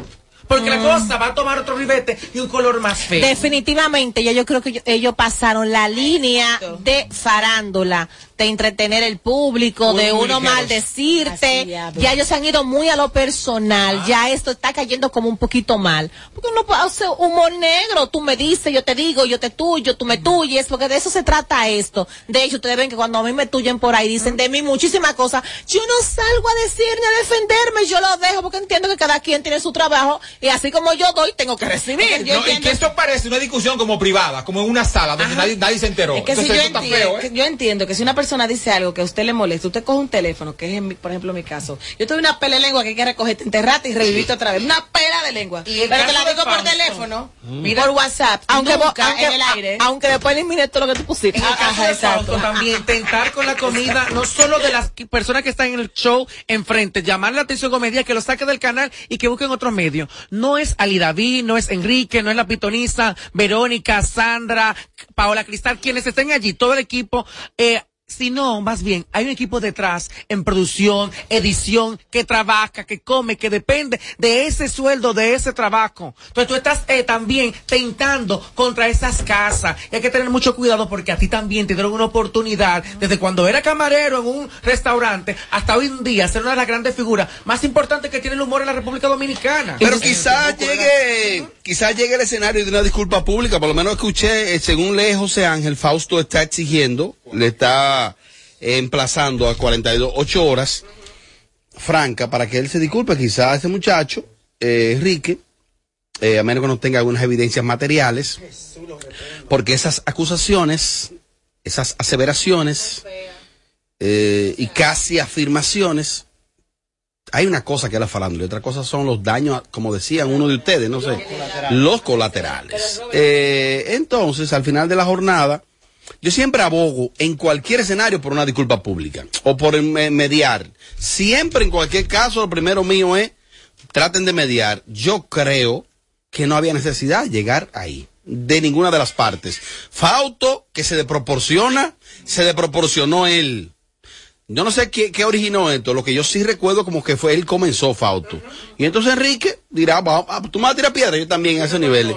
porque la cosa va a tomar otro ribete y un color más feo. Definitivamente, ya yo creo que yo- ellos pasaron la línea de farándula, de entretener el público, Muy, de uno ligeros. maldecirte. Ya, ellos se han ido muy a lo personal. Ya esto está cayendo como un poquito mal. Porque uno puede hacer humor negro. Tú me dices, yo te digo, yo te tuyo, tú me tuyes. Porque de eso se trata esto. De hecho, ustedes ven que cuando a mí me tuyen por ahí, dicen de mí muchísimas cosas. Yo no salgo a decir ni a defenderme. Yo lo dejo porque entiendo que cada quien tiene su trabajo. Y así como yo doy, tengo que recibir. Yo No, y entiendo- que esto parece una discusión como privada, como en una sala donde nadie, nadie se enteró. Es que si Entonces, yo, eso está entiendo, feo, ¿eh? que yo entiendo que si una persona dice algo que a usted le molesta, usted coge un teléfono, que es, en mi- por ejemplo, mi caso. Yo tuve una pela de lengua que hay que recogerte, enterrarte y revivirte otra vez. Una pela de lengua. Pero te la digo por teléfono, Mira. por WhatsApp, aunque, nunca aunque, en el aire. a- aunque después elimine todo lo que tú pusiste. En el caso Ajá, de exacto. También, tentar con la comida, no solo de las personas que están en el show enfrente, llamar la atención con medida que lo saque del canal y que busquen otros medios. No es Ali David, no es Enrique, no es la pitoniza, Verónica, Sandra, Paola Cristal, quienes estén allí, todo el equipo, eh, sino más bien hay un equipo detrás en producción, edición, que trabaja, que come, que depende de ese sueldo, de ese trabajo. Entonces tú estás eh, también tentando contra esas casas y hay que tener mucho cuidado porque a ti también te dieron una oportunidad desde cuando era camarero en un restaurante hasta hoy en día ser una de las grandes figuras más importantes que tiene el humor en la República Dominicana. Pero quizás llegue, quizás llegue el escenario de una disculpa pública, por lo menos escuché, eh, según lee José Ángel, Fausto está exigiendo, le está emplazando a 48 horas franca para que él se disculpe, quizás ese muchacho, eh, Enrique, eh, a menos que no tenga algunas evidencias materiales, porque esas acusaciones, esas aseveraciones eh, y casi afirmaciones, hay una cosa que es la farándula y otra cosa son los daños, como decían uno de ustedes, no sé, los colaterales. Entonces, al final de la jornada, yo siempre abogo en cualquier escenario por una disculpa pública o por me- mediar. Siempre, en cualquier caso, lo primero mío es traten de mediar. Yo creo que no había necesidad de llegar ahí. De ninguna de las partes. Fausto, que se desproporciona, se desproporcionó él. Yo no sé qué, qué originó esto, lo que yo sí recuerdo como que fue él comenzó Fausto. Y entonces Enrique dirá, va, tú me vas a tirar piedra, yo también a esos niveles.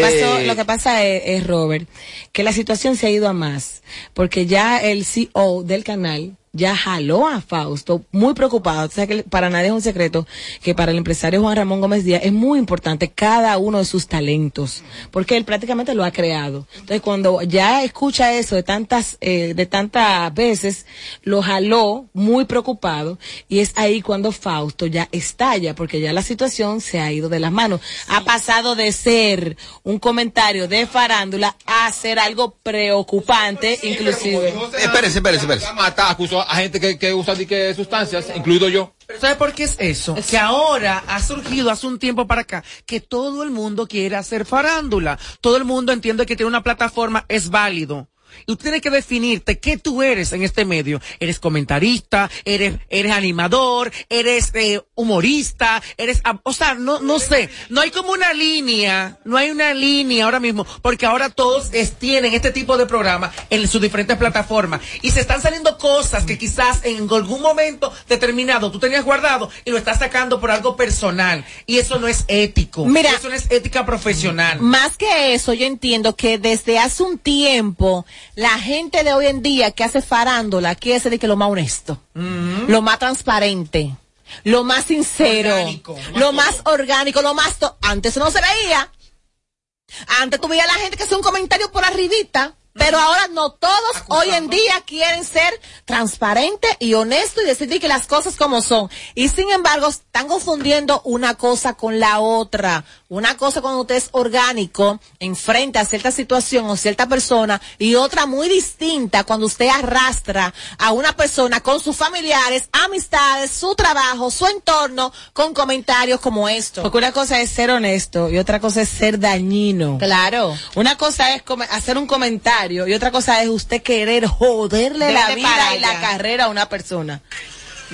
Pasó- Eh, lo que pasa es, es, Robert, que la situación se ha ido a más, porque ya el CEO del canal ya jaló a Fausto, muy preocupado. O sea que para nadie es un secreto que para el empresario Juan Ramón Gómez Díaz es muy importante cada uno de sus talentos, porque él prácticamente lo ha creado. Entonces cuando ya escucha eso de tantas, eh, de tantas veces, lo jaló muy preocupado y es ahí cuando Fausto ya estalla, porque ya la situación se ha ido de las manos. Ha pasado de ser un comentario de farándula a ser algo preocupante, inclusive. Espérese, espérese, espérese. A gente que, que usa que sustancias, incluido yo. Pero ¿sabe por qué es eso? Que ahora ha surgido hace un tiempo para acá que todo el mundo quiere hacer farándula. Todo el mundo entiende que tiene una plataforma es válido. Y tú tienes que definirte qué tú eres en este medio. Eres comentarista, eres, eres animador, eres eh, humorista, eres, o sea, no, no sé, no hay como una línea, no hay una línea ahora mismo, porque ahora todos es- tienen este tipo de programa en sus diferentes plataformas y se están saliendo cosas que quizás en algún momento determinado tú tenías guardado y lo estás sacando por algo personal y eso no es ético. Mira. eso no es ética profesional. Más que eso, yo entiendo que desde hace un tiempo, la gente de hoy en día que hace farándula quiere ser de que lo más honesto, lo más transparente, lo más sincero, lo más orgánico, lo más... Antes eso no se veía. Antes tú veías a la gente que hacía un comentario por arribita Pero ahora no todos hoy en día quieren ser transparentes y honestos y decidir que las cosas como son. Y sin embargo, están confundiendo una cosa con la otra. Una cosa cuando usted es orgánico, enfrente a cierta situación o cierta persona, y otra muy distinta cuando usted arrastra a una persona con sus familiares, amistades, su trabajo, su entorno, con comentarios como esto. Porque una cosa es ser honesto y otra cosa es ser dañino. Claro. Una cosa es hacer un comentario y otra cosa es usted querer joderle la vida y la carrera a una persona.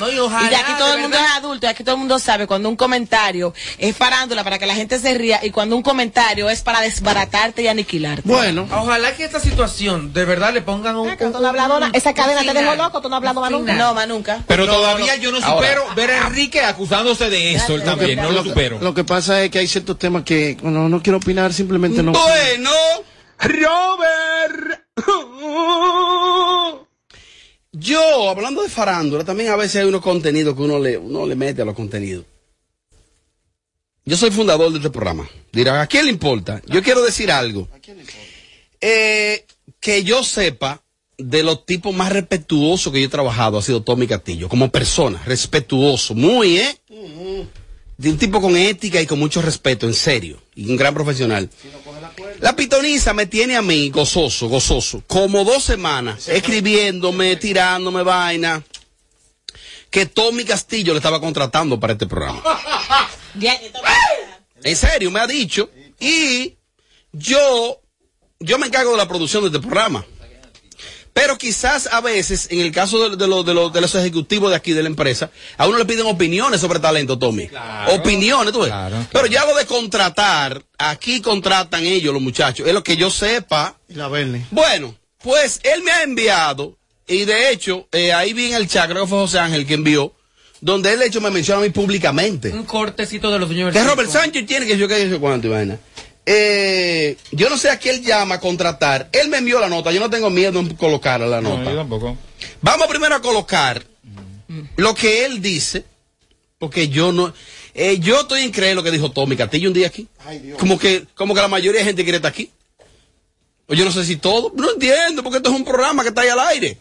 No, y ojalá, y de aquí todo de el mundo verdad. es adulto, y aquí todo el mundo sabe cuando un comentario es farándula para que la gente se ría y cuando un comentario es para desbaratarte y aniquilarte. Bueno, ojalá que esta situación de verdad le pongan un. Tú no has hablado nada. Esa cadena te dejó loco, tú no has hablado más nunca. No, más nunca. Pero No, todavía no. yo no Ahora. supero ver a Enrique acusándose de eso él también, no lo supero. Lo que pasa es que hay ciertos temas que no, no quiero opinar, simplemente no. Bueno, Robert. Yo, hablando de farándula, también a veces hay unos contenidos que uno le, uno le mete a los contenidos. Yo soy fundador de este programa. Dirá, ¿a quién le importa? Yo quiero decir algo. Eh, que yo sepa, de los tipos más respetuosos que yo he trabajado ha sido Tommy Castillo, como persona, respetuoso, muy, ¿eh? De un tipo con ética y con mucho respeto, en serio, y un gran profesional. La pitoniza me tiene a mí gozoso, gozoso, como dos semanas, escribiéndome, tirándome vaina, que Tommy Castillo le estaba contratando para este programa. En serio, me ha dicho. Y yo, yo me encargo de la producción de este programa. Pero quizás a veces, en el caso de, de los- de los, de los ejecutivos de aquí de la empresa, a uno le piden opiniones sobre talento, Tommy. opiniones, tú ves. Pero ya lo de contratar, aquí contratan ellos, los muchachos, es lo que yo sepa. Y la Bernie. Bueno, pues él me ha enviado, y de hecho, eh, ahí vi en el chat, creo que fue José Ángel que envió, donde él de hecho me menciona a mí públicamente. Un cortecito de los dueños Que Robert Sánchez tiene que yo que yo cuánto vaina. Eh, yo no sé a quién él llama a contratar. Él me envió la nota. Yo no tengo miedo en colocar la nota. No, yo tampoco. Vamos primero a colocar lo que él dice, porque yo no. eh, yo estoy en creer lo que dijo Tommy Castillo un día aquí. Como que, como que la mayoría de gente quiere estar aquí. O yo no sé si todo. No entiendo, porque esto es un programa que está ahí al aire.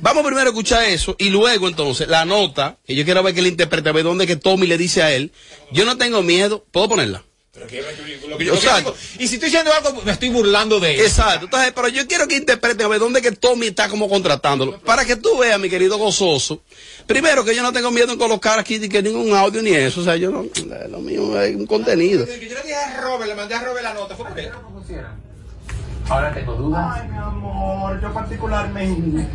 Vamos primero a escuchar eso y luego entonces la nota, que yo quiero ver que él interprete, a ver dónde que Tommy le dice a él. Yo no tengo miedo. ¿Puedo ponerla? Lo que yo- lo que yo Exacto. digo, y si estoy diciendo algo, me estoy burlando de él. Exacto. Entonces, pero yo quiero que interprete a ver dónde que Tommy está como contratándolo. Para que tú veas, mi querido gozoso. Primero, que yo no tengo miedo en colocar aquí ni que ningún audio ni eso. O sea, yo no, lo mío es un contenido. Yo le dije a Robert, le mandé a Robert la nota, fue por él. Ahora tengo dudas. Ay, mi amor, yo particularmente,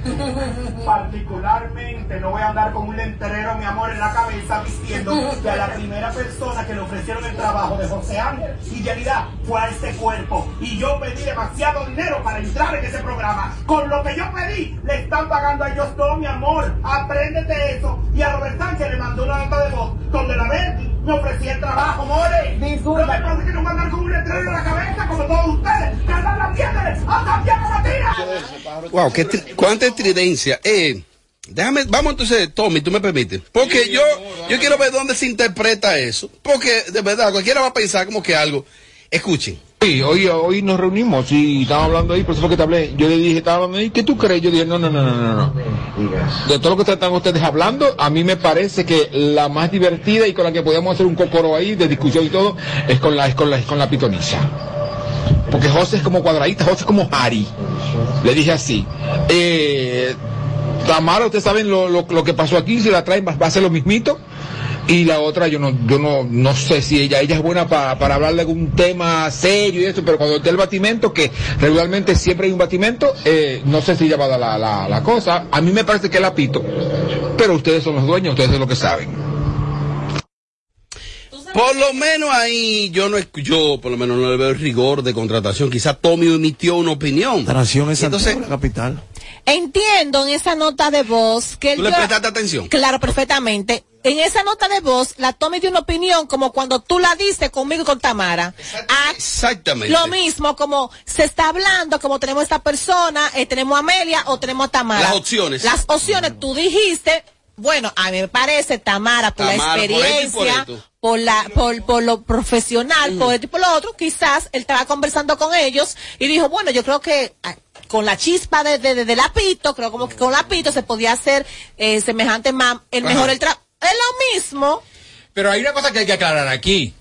particularmente no voy a andar con un lenterero, mi amor, en la cabeza diciendo que a la primera persona que le ofrecieron el trabajo de José Ángel y Yelida fue a este cuerpo. Y yo pedí demasiado dinero para entrar en ese programa. Con lo que yo pedí, le están pagando a ellos todo, mi amor. Apréndete eso. Y a Robert Sánchez le mandó una nota de voz donde la Verdi me ofrecía el trabajo, more. Lo que pasa es que no van a andar con un letrero en la cabeza como todos ustedes, la tira. Wow, qué tri- cuánta estridencia. Eh, déjame, vamos entonces, Tommy, tú me permites. Porque yo, yo quiero ver dónde se interpreta eso. Porque de verdad, cualquiera va a pensar como que algo. Escuchen. Sí, hoy, hoy nos reunimos y estábamos hablando ahí, por eso fue que te hablé. Yo le dije, estaba hablando ahí, ¿qué tú crees? Yo dije, no, no, no, no, no, no. De todo lo que están ustedes hablando, a mí me parece que la más divertida y con la que podíamos hacer un cocoro ahí de discusión y todo, es con la, es con la, es con la pitoniza. Porque José es como cuadradita, José es como Harry. Le dije así. Eh, Tamara, ustedes saben lo, lo, lo que pasó aquí, si la traen va, va a ser lo mismito. Y la otra, yo no, yo no, no sé si ella, ella es buena para, hablar de algún tema serio y eso, pero cuando esté el batimento, que regularmente siempre hay un batimento, eh, no sé si ella va a dar la, la, la cosa. A mí me parece que la pito, pero ustedes son los dueños, ustedes son lo que saben. Por lo menos ahí yo no yo por lo menos no le veo el rigor de contratación. Quizá Tommy emitió una opinión. La nación es Entonces, Santiago, la capital. Entiendo en esa nota de voz que ¿Tú le yo- prestaste atención? Claro, perfectamente. En esa nota de voz, la Tommy dio una opinión como cuando tú la diste conmigo y con Tamara. Ah, Exactamente. Lo mismo, como se está hablando, como tenemos esta persona, eh, tenemos a Amelia o tenemos a Tamara. Las opciones. Las opciones, tú dijiste, bueno, a mí me parece, Tamara, por Tamara, la por esto y por experiencia, esto. Por, la, por, por lo profesional, por esto y por lo otro, quizás él estaba conversando con ellos y dijo, bueno, yo creo que, ah, con la chispa de, de, de- de Lapito, creo como que con Lapito se podía hacer eh, semejante más, el Ajá. mejor el trabajo. Es lo mismo. Pero hay una cosa que hay que aclarar aquí.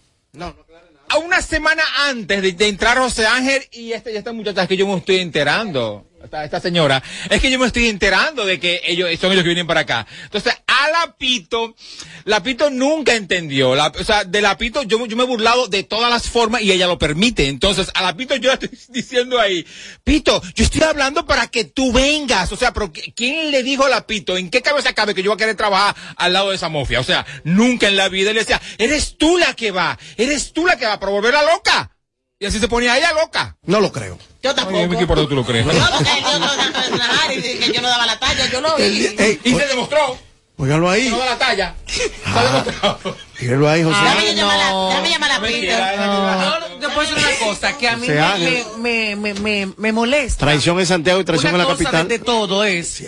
A una semana antes de, de entrar José Ángel y este, y esta muchacha es que yo me estoy enterando, esta, esta señora, es que yo me estoy enterando de que ellos son ellos que vienen para acá. Entonces, a Lapito, Lapito nunca entendió. La- o sea, de Lapito yo, yo me he burlado de todas las formas y ella lo permite. Entonces, a Lapito yo le estoy diciendo ahí, Pito, yo estoy hablando para que tú vengas. O sea, pero ¿qui- ¿quién le dijo a Lapito? ¿En qué cabeza cabe que yo voy a querer trabajar al lado de esa mofia? O sea, nunca en la vida le decía, eres tú la que va, eres tú la que va para volverla loca. Y así se ponía ella loca. No lo creo. Yo Ay, ¿qué por qué tú lo crees? No, porque yo no daba y que yo no daba la talla, yo lo vi. Ey, y se demostró. Óigalo ahí. No da la talla. Tírenlo ahí, José. Déjame llamar a Pito. Yo, yo puedo decir una cosa, que a mí me, me, me, me, me molesta. Traición en Santiago y traición Una en la cosa capital. De, de todo es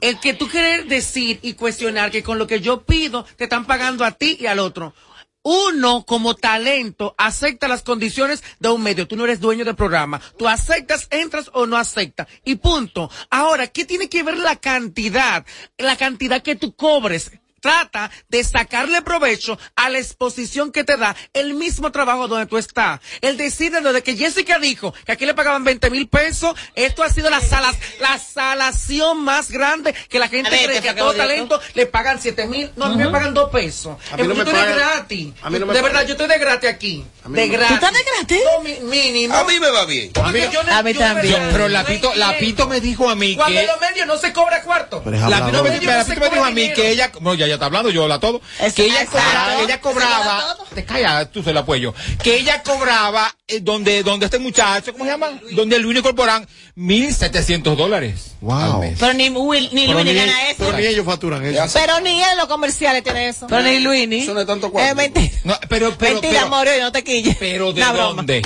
el que tú quieres decir y cuestionar que con lo que yo pido te están pagando a ti y al otro. Uno, como talento, acepta las condiciones de un medio. Tú no eres dueño del programa. Tú aceptas, entras o no aceptas. Y punto. Ahora, ¿qué tiene que ver la cantidad? La cantidad que tú cobres. Trata de sacarle provecho a la exposición que te da el mismo trabajo donde tú estás. El decir desde que Jessica dijo que aquí le pagaban 20 mil pesos, esto ha sido la salas, la salación más grande que la gente A ver, cree ¿qué que a todo de talento le pagan 7 mil. No, a mí me pagan 2 pesos. A mí no yo me estoy de pagan- gratis. a mí no me de pagan. verdad, yo estoy de gratis aquí. mí De no gratis. ¿Tú estás de gratis? No, mi- mínimo. A mí me va bien. Porque yo no- A mí yo también. verdad, Pero Lapito. Lapito me dijo a mí Cuando que... en los medios no se cobra cuarto. Lapito me, Yo dijo a mí que ella, ya está hablando, yo la todo, que ella cobraba, que ella Se cobraba, te calla, tú se lo apoyo, que ella cobraba eh, donde, donde este muchacho, ¿cómo se llama? Donde Luis Corporán, mil setecientos dólares. Wow. Pero ni Will, ni Pero Luis ni ni, gana eso. pero ni ellos facturan eso. Pero ni en los comerciales tiene eso. Pero ni Luini. Eso no es tanto Es cuarto. mentira. No, pero, pero, mentira, no te quilles. pero ¿de Una broma. dónde?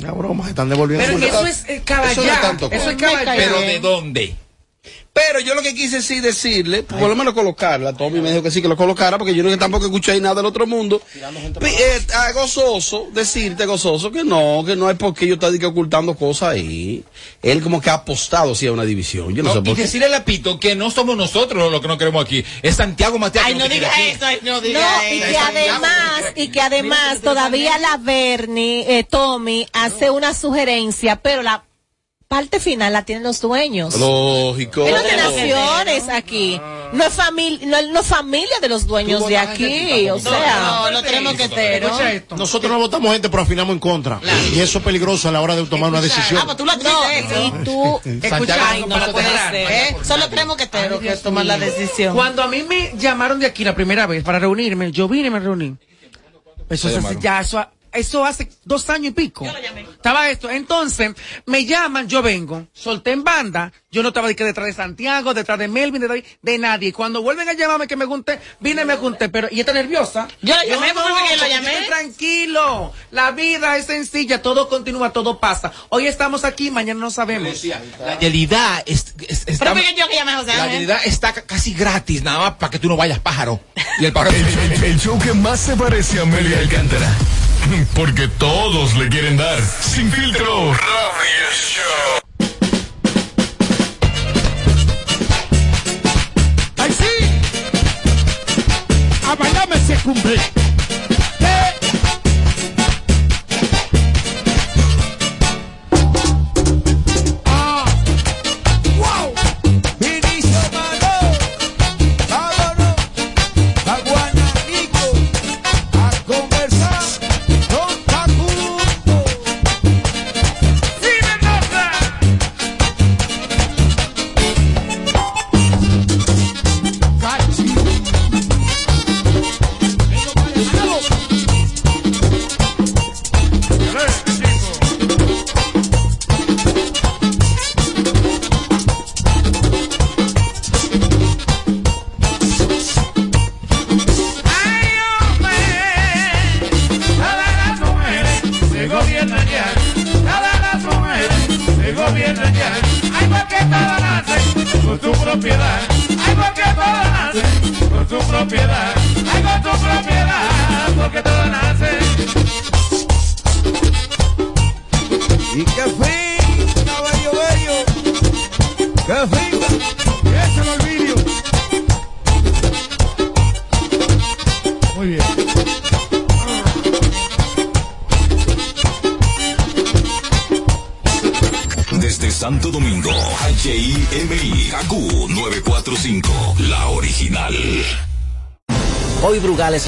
Una broma, se están devolviendo. Pero eso es eh, Eso no caballar. es tanto Eso es caballar. Pero ¿de dónde? Pero yo lo que quise sí decirle, por lo menos colocarla, Tommy me dijo que sí que lo colocara, porque yo no que tampoco escuché ahí nada del otro mundo. Eh, ah, gozoso, decirte gozoso que no, que no hay por qué yo que ocultando cosas ahí. Él como que ha apostado sí a una división. Yo no, No, sé y por qué. decirle a Lapito que no somos nosotros los que no queremos aquí, es Santiago Matías Ay, que no quiere diga aquí. eso, ay, no diga No, y eso. que además, y que además todavía la Bernie, eh, Tommy, hace una sugerencia, pero la parte final la tienen los dueños. Lógico. No tiene acciones aquí. No es familia, no, no es familia de los dueños de aquí, o sea. No, no tenemos que esto. Nosotros no votamos gente, pero afinamos en contra. Y eso es peligroso a la hora de tomar una decisión. Ah, pues tú la No, y tú, Escucha, Ay, no, no puede ser. ¿eh? Solo tenemos que tener que tomar la decisión. Cuando a mí me llamaron de aquí la primera vez para reunirme, yo vine y me reuní. Eso, se- ya, eso, eso hace dos años y pico. Estaba esto. Entonces, me llaman, yo vengo, solté en banda, yo no estaba de que detrás de Santiago, detrás de Melvin, detrás de nadie. Y cuando vuelven a llamarme que me junté, vine y me junté, pero, ¿y está nerviosa? Yo la llamé, no, ¿por qué lo porque llamé? yo tranquilo. La vida es sencilla, todo continúa, todo pasa. Hoy estamos aquí, mañana no sabemos. La realidad es, es- está- Pero yo que llamé José la realidad está ca- casi gratis, nada más para que tú no vayas pájaro. Y el pájaro El, el- el show que más se parece a Amelia Alcántara. Porque todos le quieren dar. Sin filtro. Radio Show. ¡Ay, sí! A bailarme se cumple.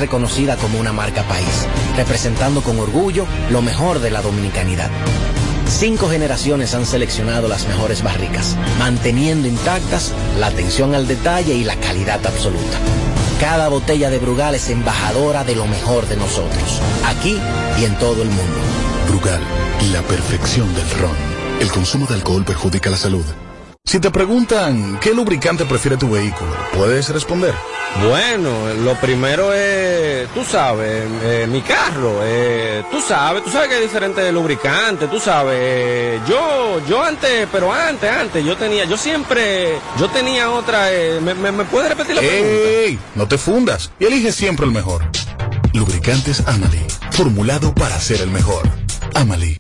Reconocida como una marca país, representando con orgullo lo mejor de la dominicanidad. Cinco generaciones han seleccionado las mejores barricas, manteniendo intactas la atención al detalle y la calidad absoluta. Cada botella de Brugal es embajadora de lo mejor de nosotros, aquí y en todo el mundo. Brugal, la perfección del ron. El consumo de alcohol perjudica la salud. Si te preguntan qué lubricante prefiere tu vehículo, ¿puedes responder? Bueno, lo primero es, tú sabes, eh, mi carro, eh, tú sabes, tú sabes que hay diferentes lubricantes, tú sabes, eh, yo, yo antes, pero antes, antes, yo tenía, yo siempre, yo tenía otra, eh, ¿me, me, puedes repetir la pregunta? ¡Ey! No te fundas y elige siempre el mejor. Lubricantes Amali, formulado para ser el mejor. Amali,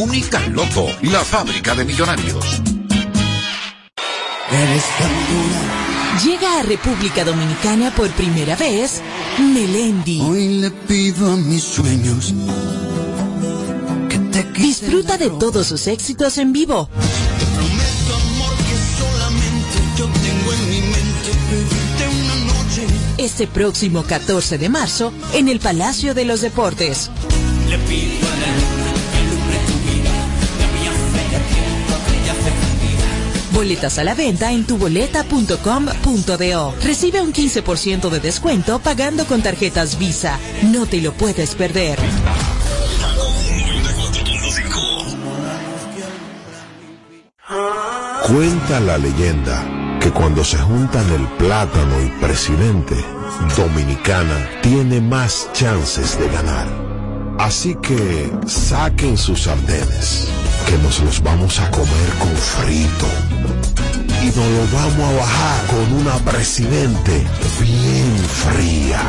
única loto, la fábrica de millonarios. Llega a República Dominicana por primera vez Melendi. Hoy le pido a mis sueños. Disfruta de todos sus éxitos en vivo. Solamente yo tengo en mi mente vivirte una noche. Este próximo 14 de marzo en el Palacio de los Deportes. Le pido a la Boletas a la venta en tuboleta.com.do. Recibe un 15% de descuento pagando con tarjetas Visa. No te lo puedes perder. Cuenta la leyenda que cuando se juntan el plátano y presidente, Dominicana tiene más chances de ganar. Así que saquen sus sartenes, que nos los vamos a comer con frito. Y nos lo vamos a bajar con una presidente bien fría.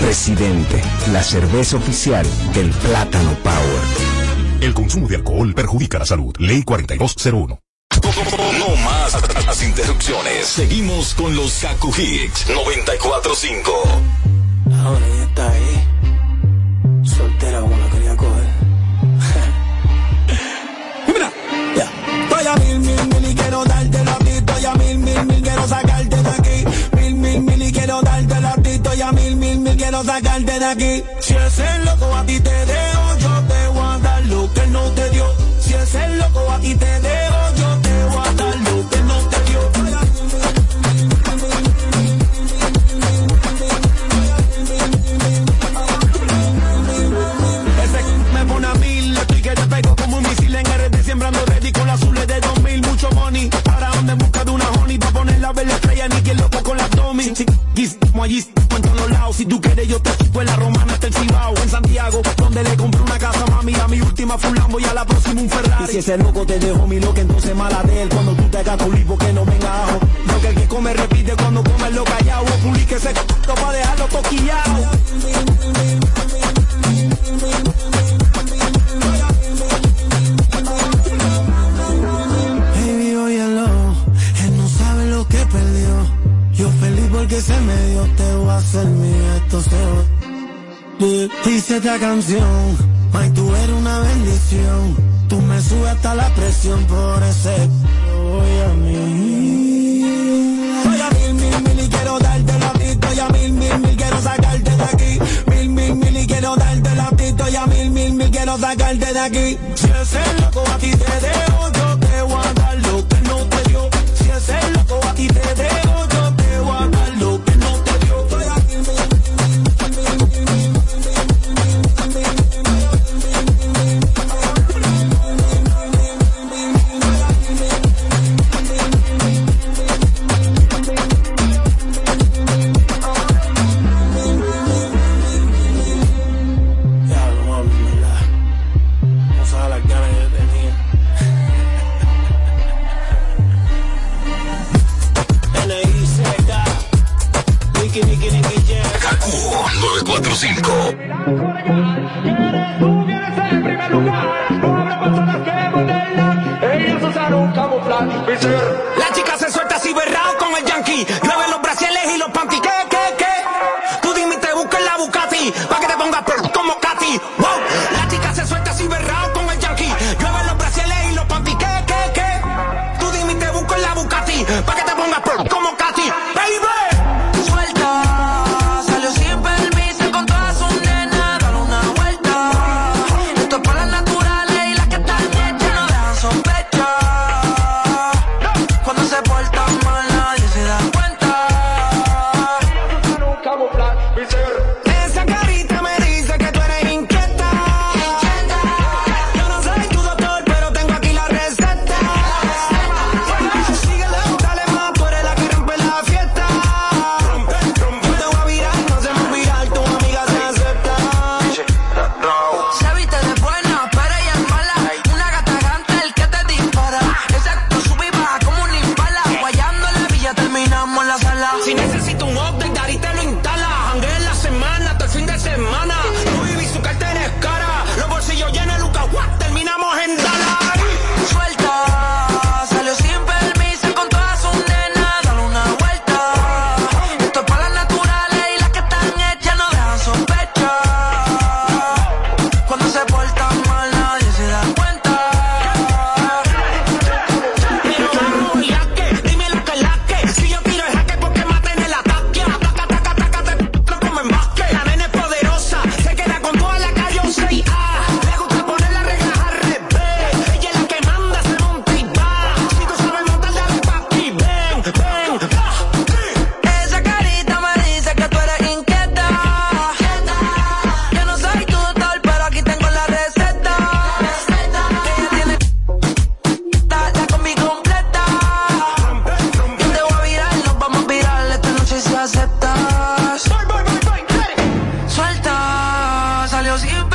Presidente, la cerveza oficial del Plátano Power. El consumo de alcohol perjudica la salud. Ley 4201. No más las interrupciones. Seguimos con los Kaku Hicks 945. Ahora está ahí. Sacarte de aquí. Si es el loco a ti te dejo, yo te voy a dar lo que no te dio. Si es el loco a ti te dejo, si ese loco te dejó mi loca, entonces mala de él. Cuando tú te hagas tu lipo que no venga ajo. Lo que el que come repite cuando come lo callado. O publique ese c*** pa' dejarlo toquillado. Baby, óyelo, él no sabe lo que perdió. Yo feliz porque se me dio, te voy a hacer mío, esto se. Dice esta canción, May, tú eres una bendición. Subes hasta la presión por ese voy a mí. Voy a mil, mil, mil y quiero darte la tito. Voy a mil, mil, mil, quiero sacarte de aquí. Mil, mil, mil y quiero darte la tito. Y a mil, mil, mil, quiero sacarte de aquí. Si es el loco a ti te dejo, Dios you.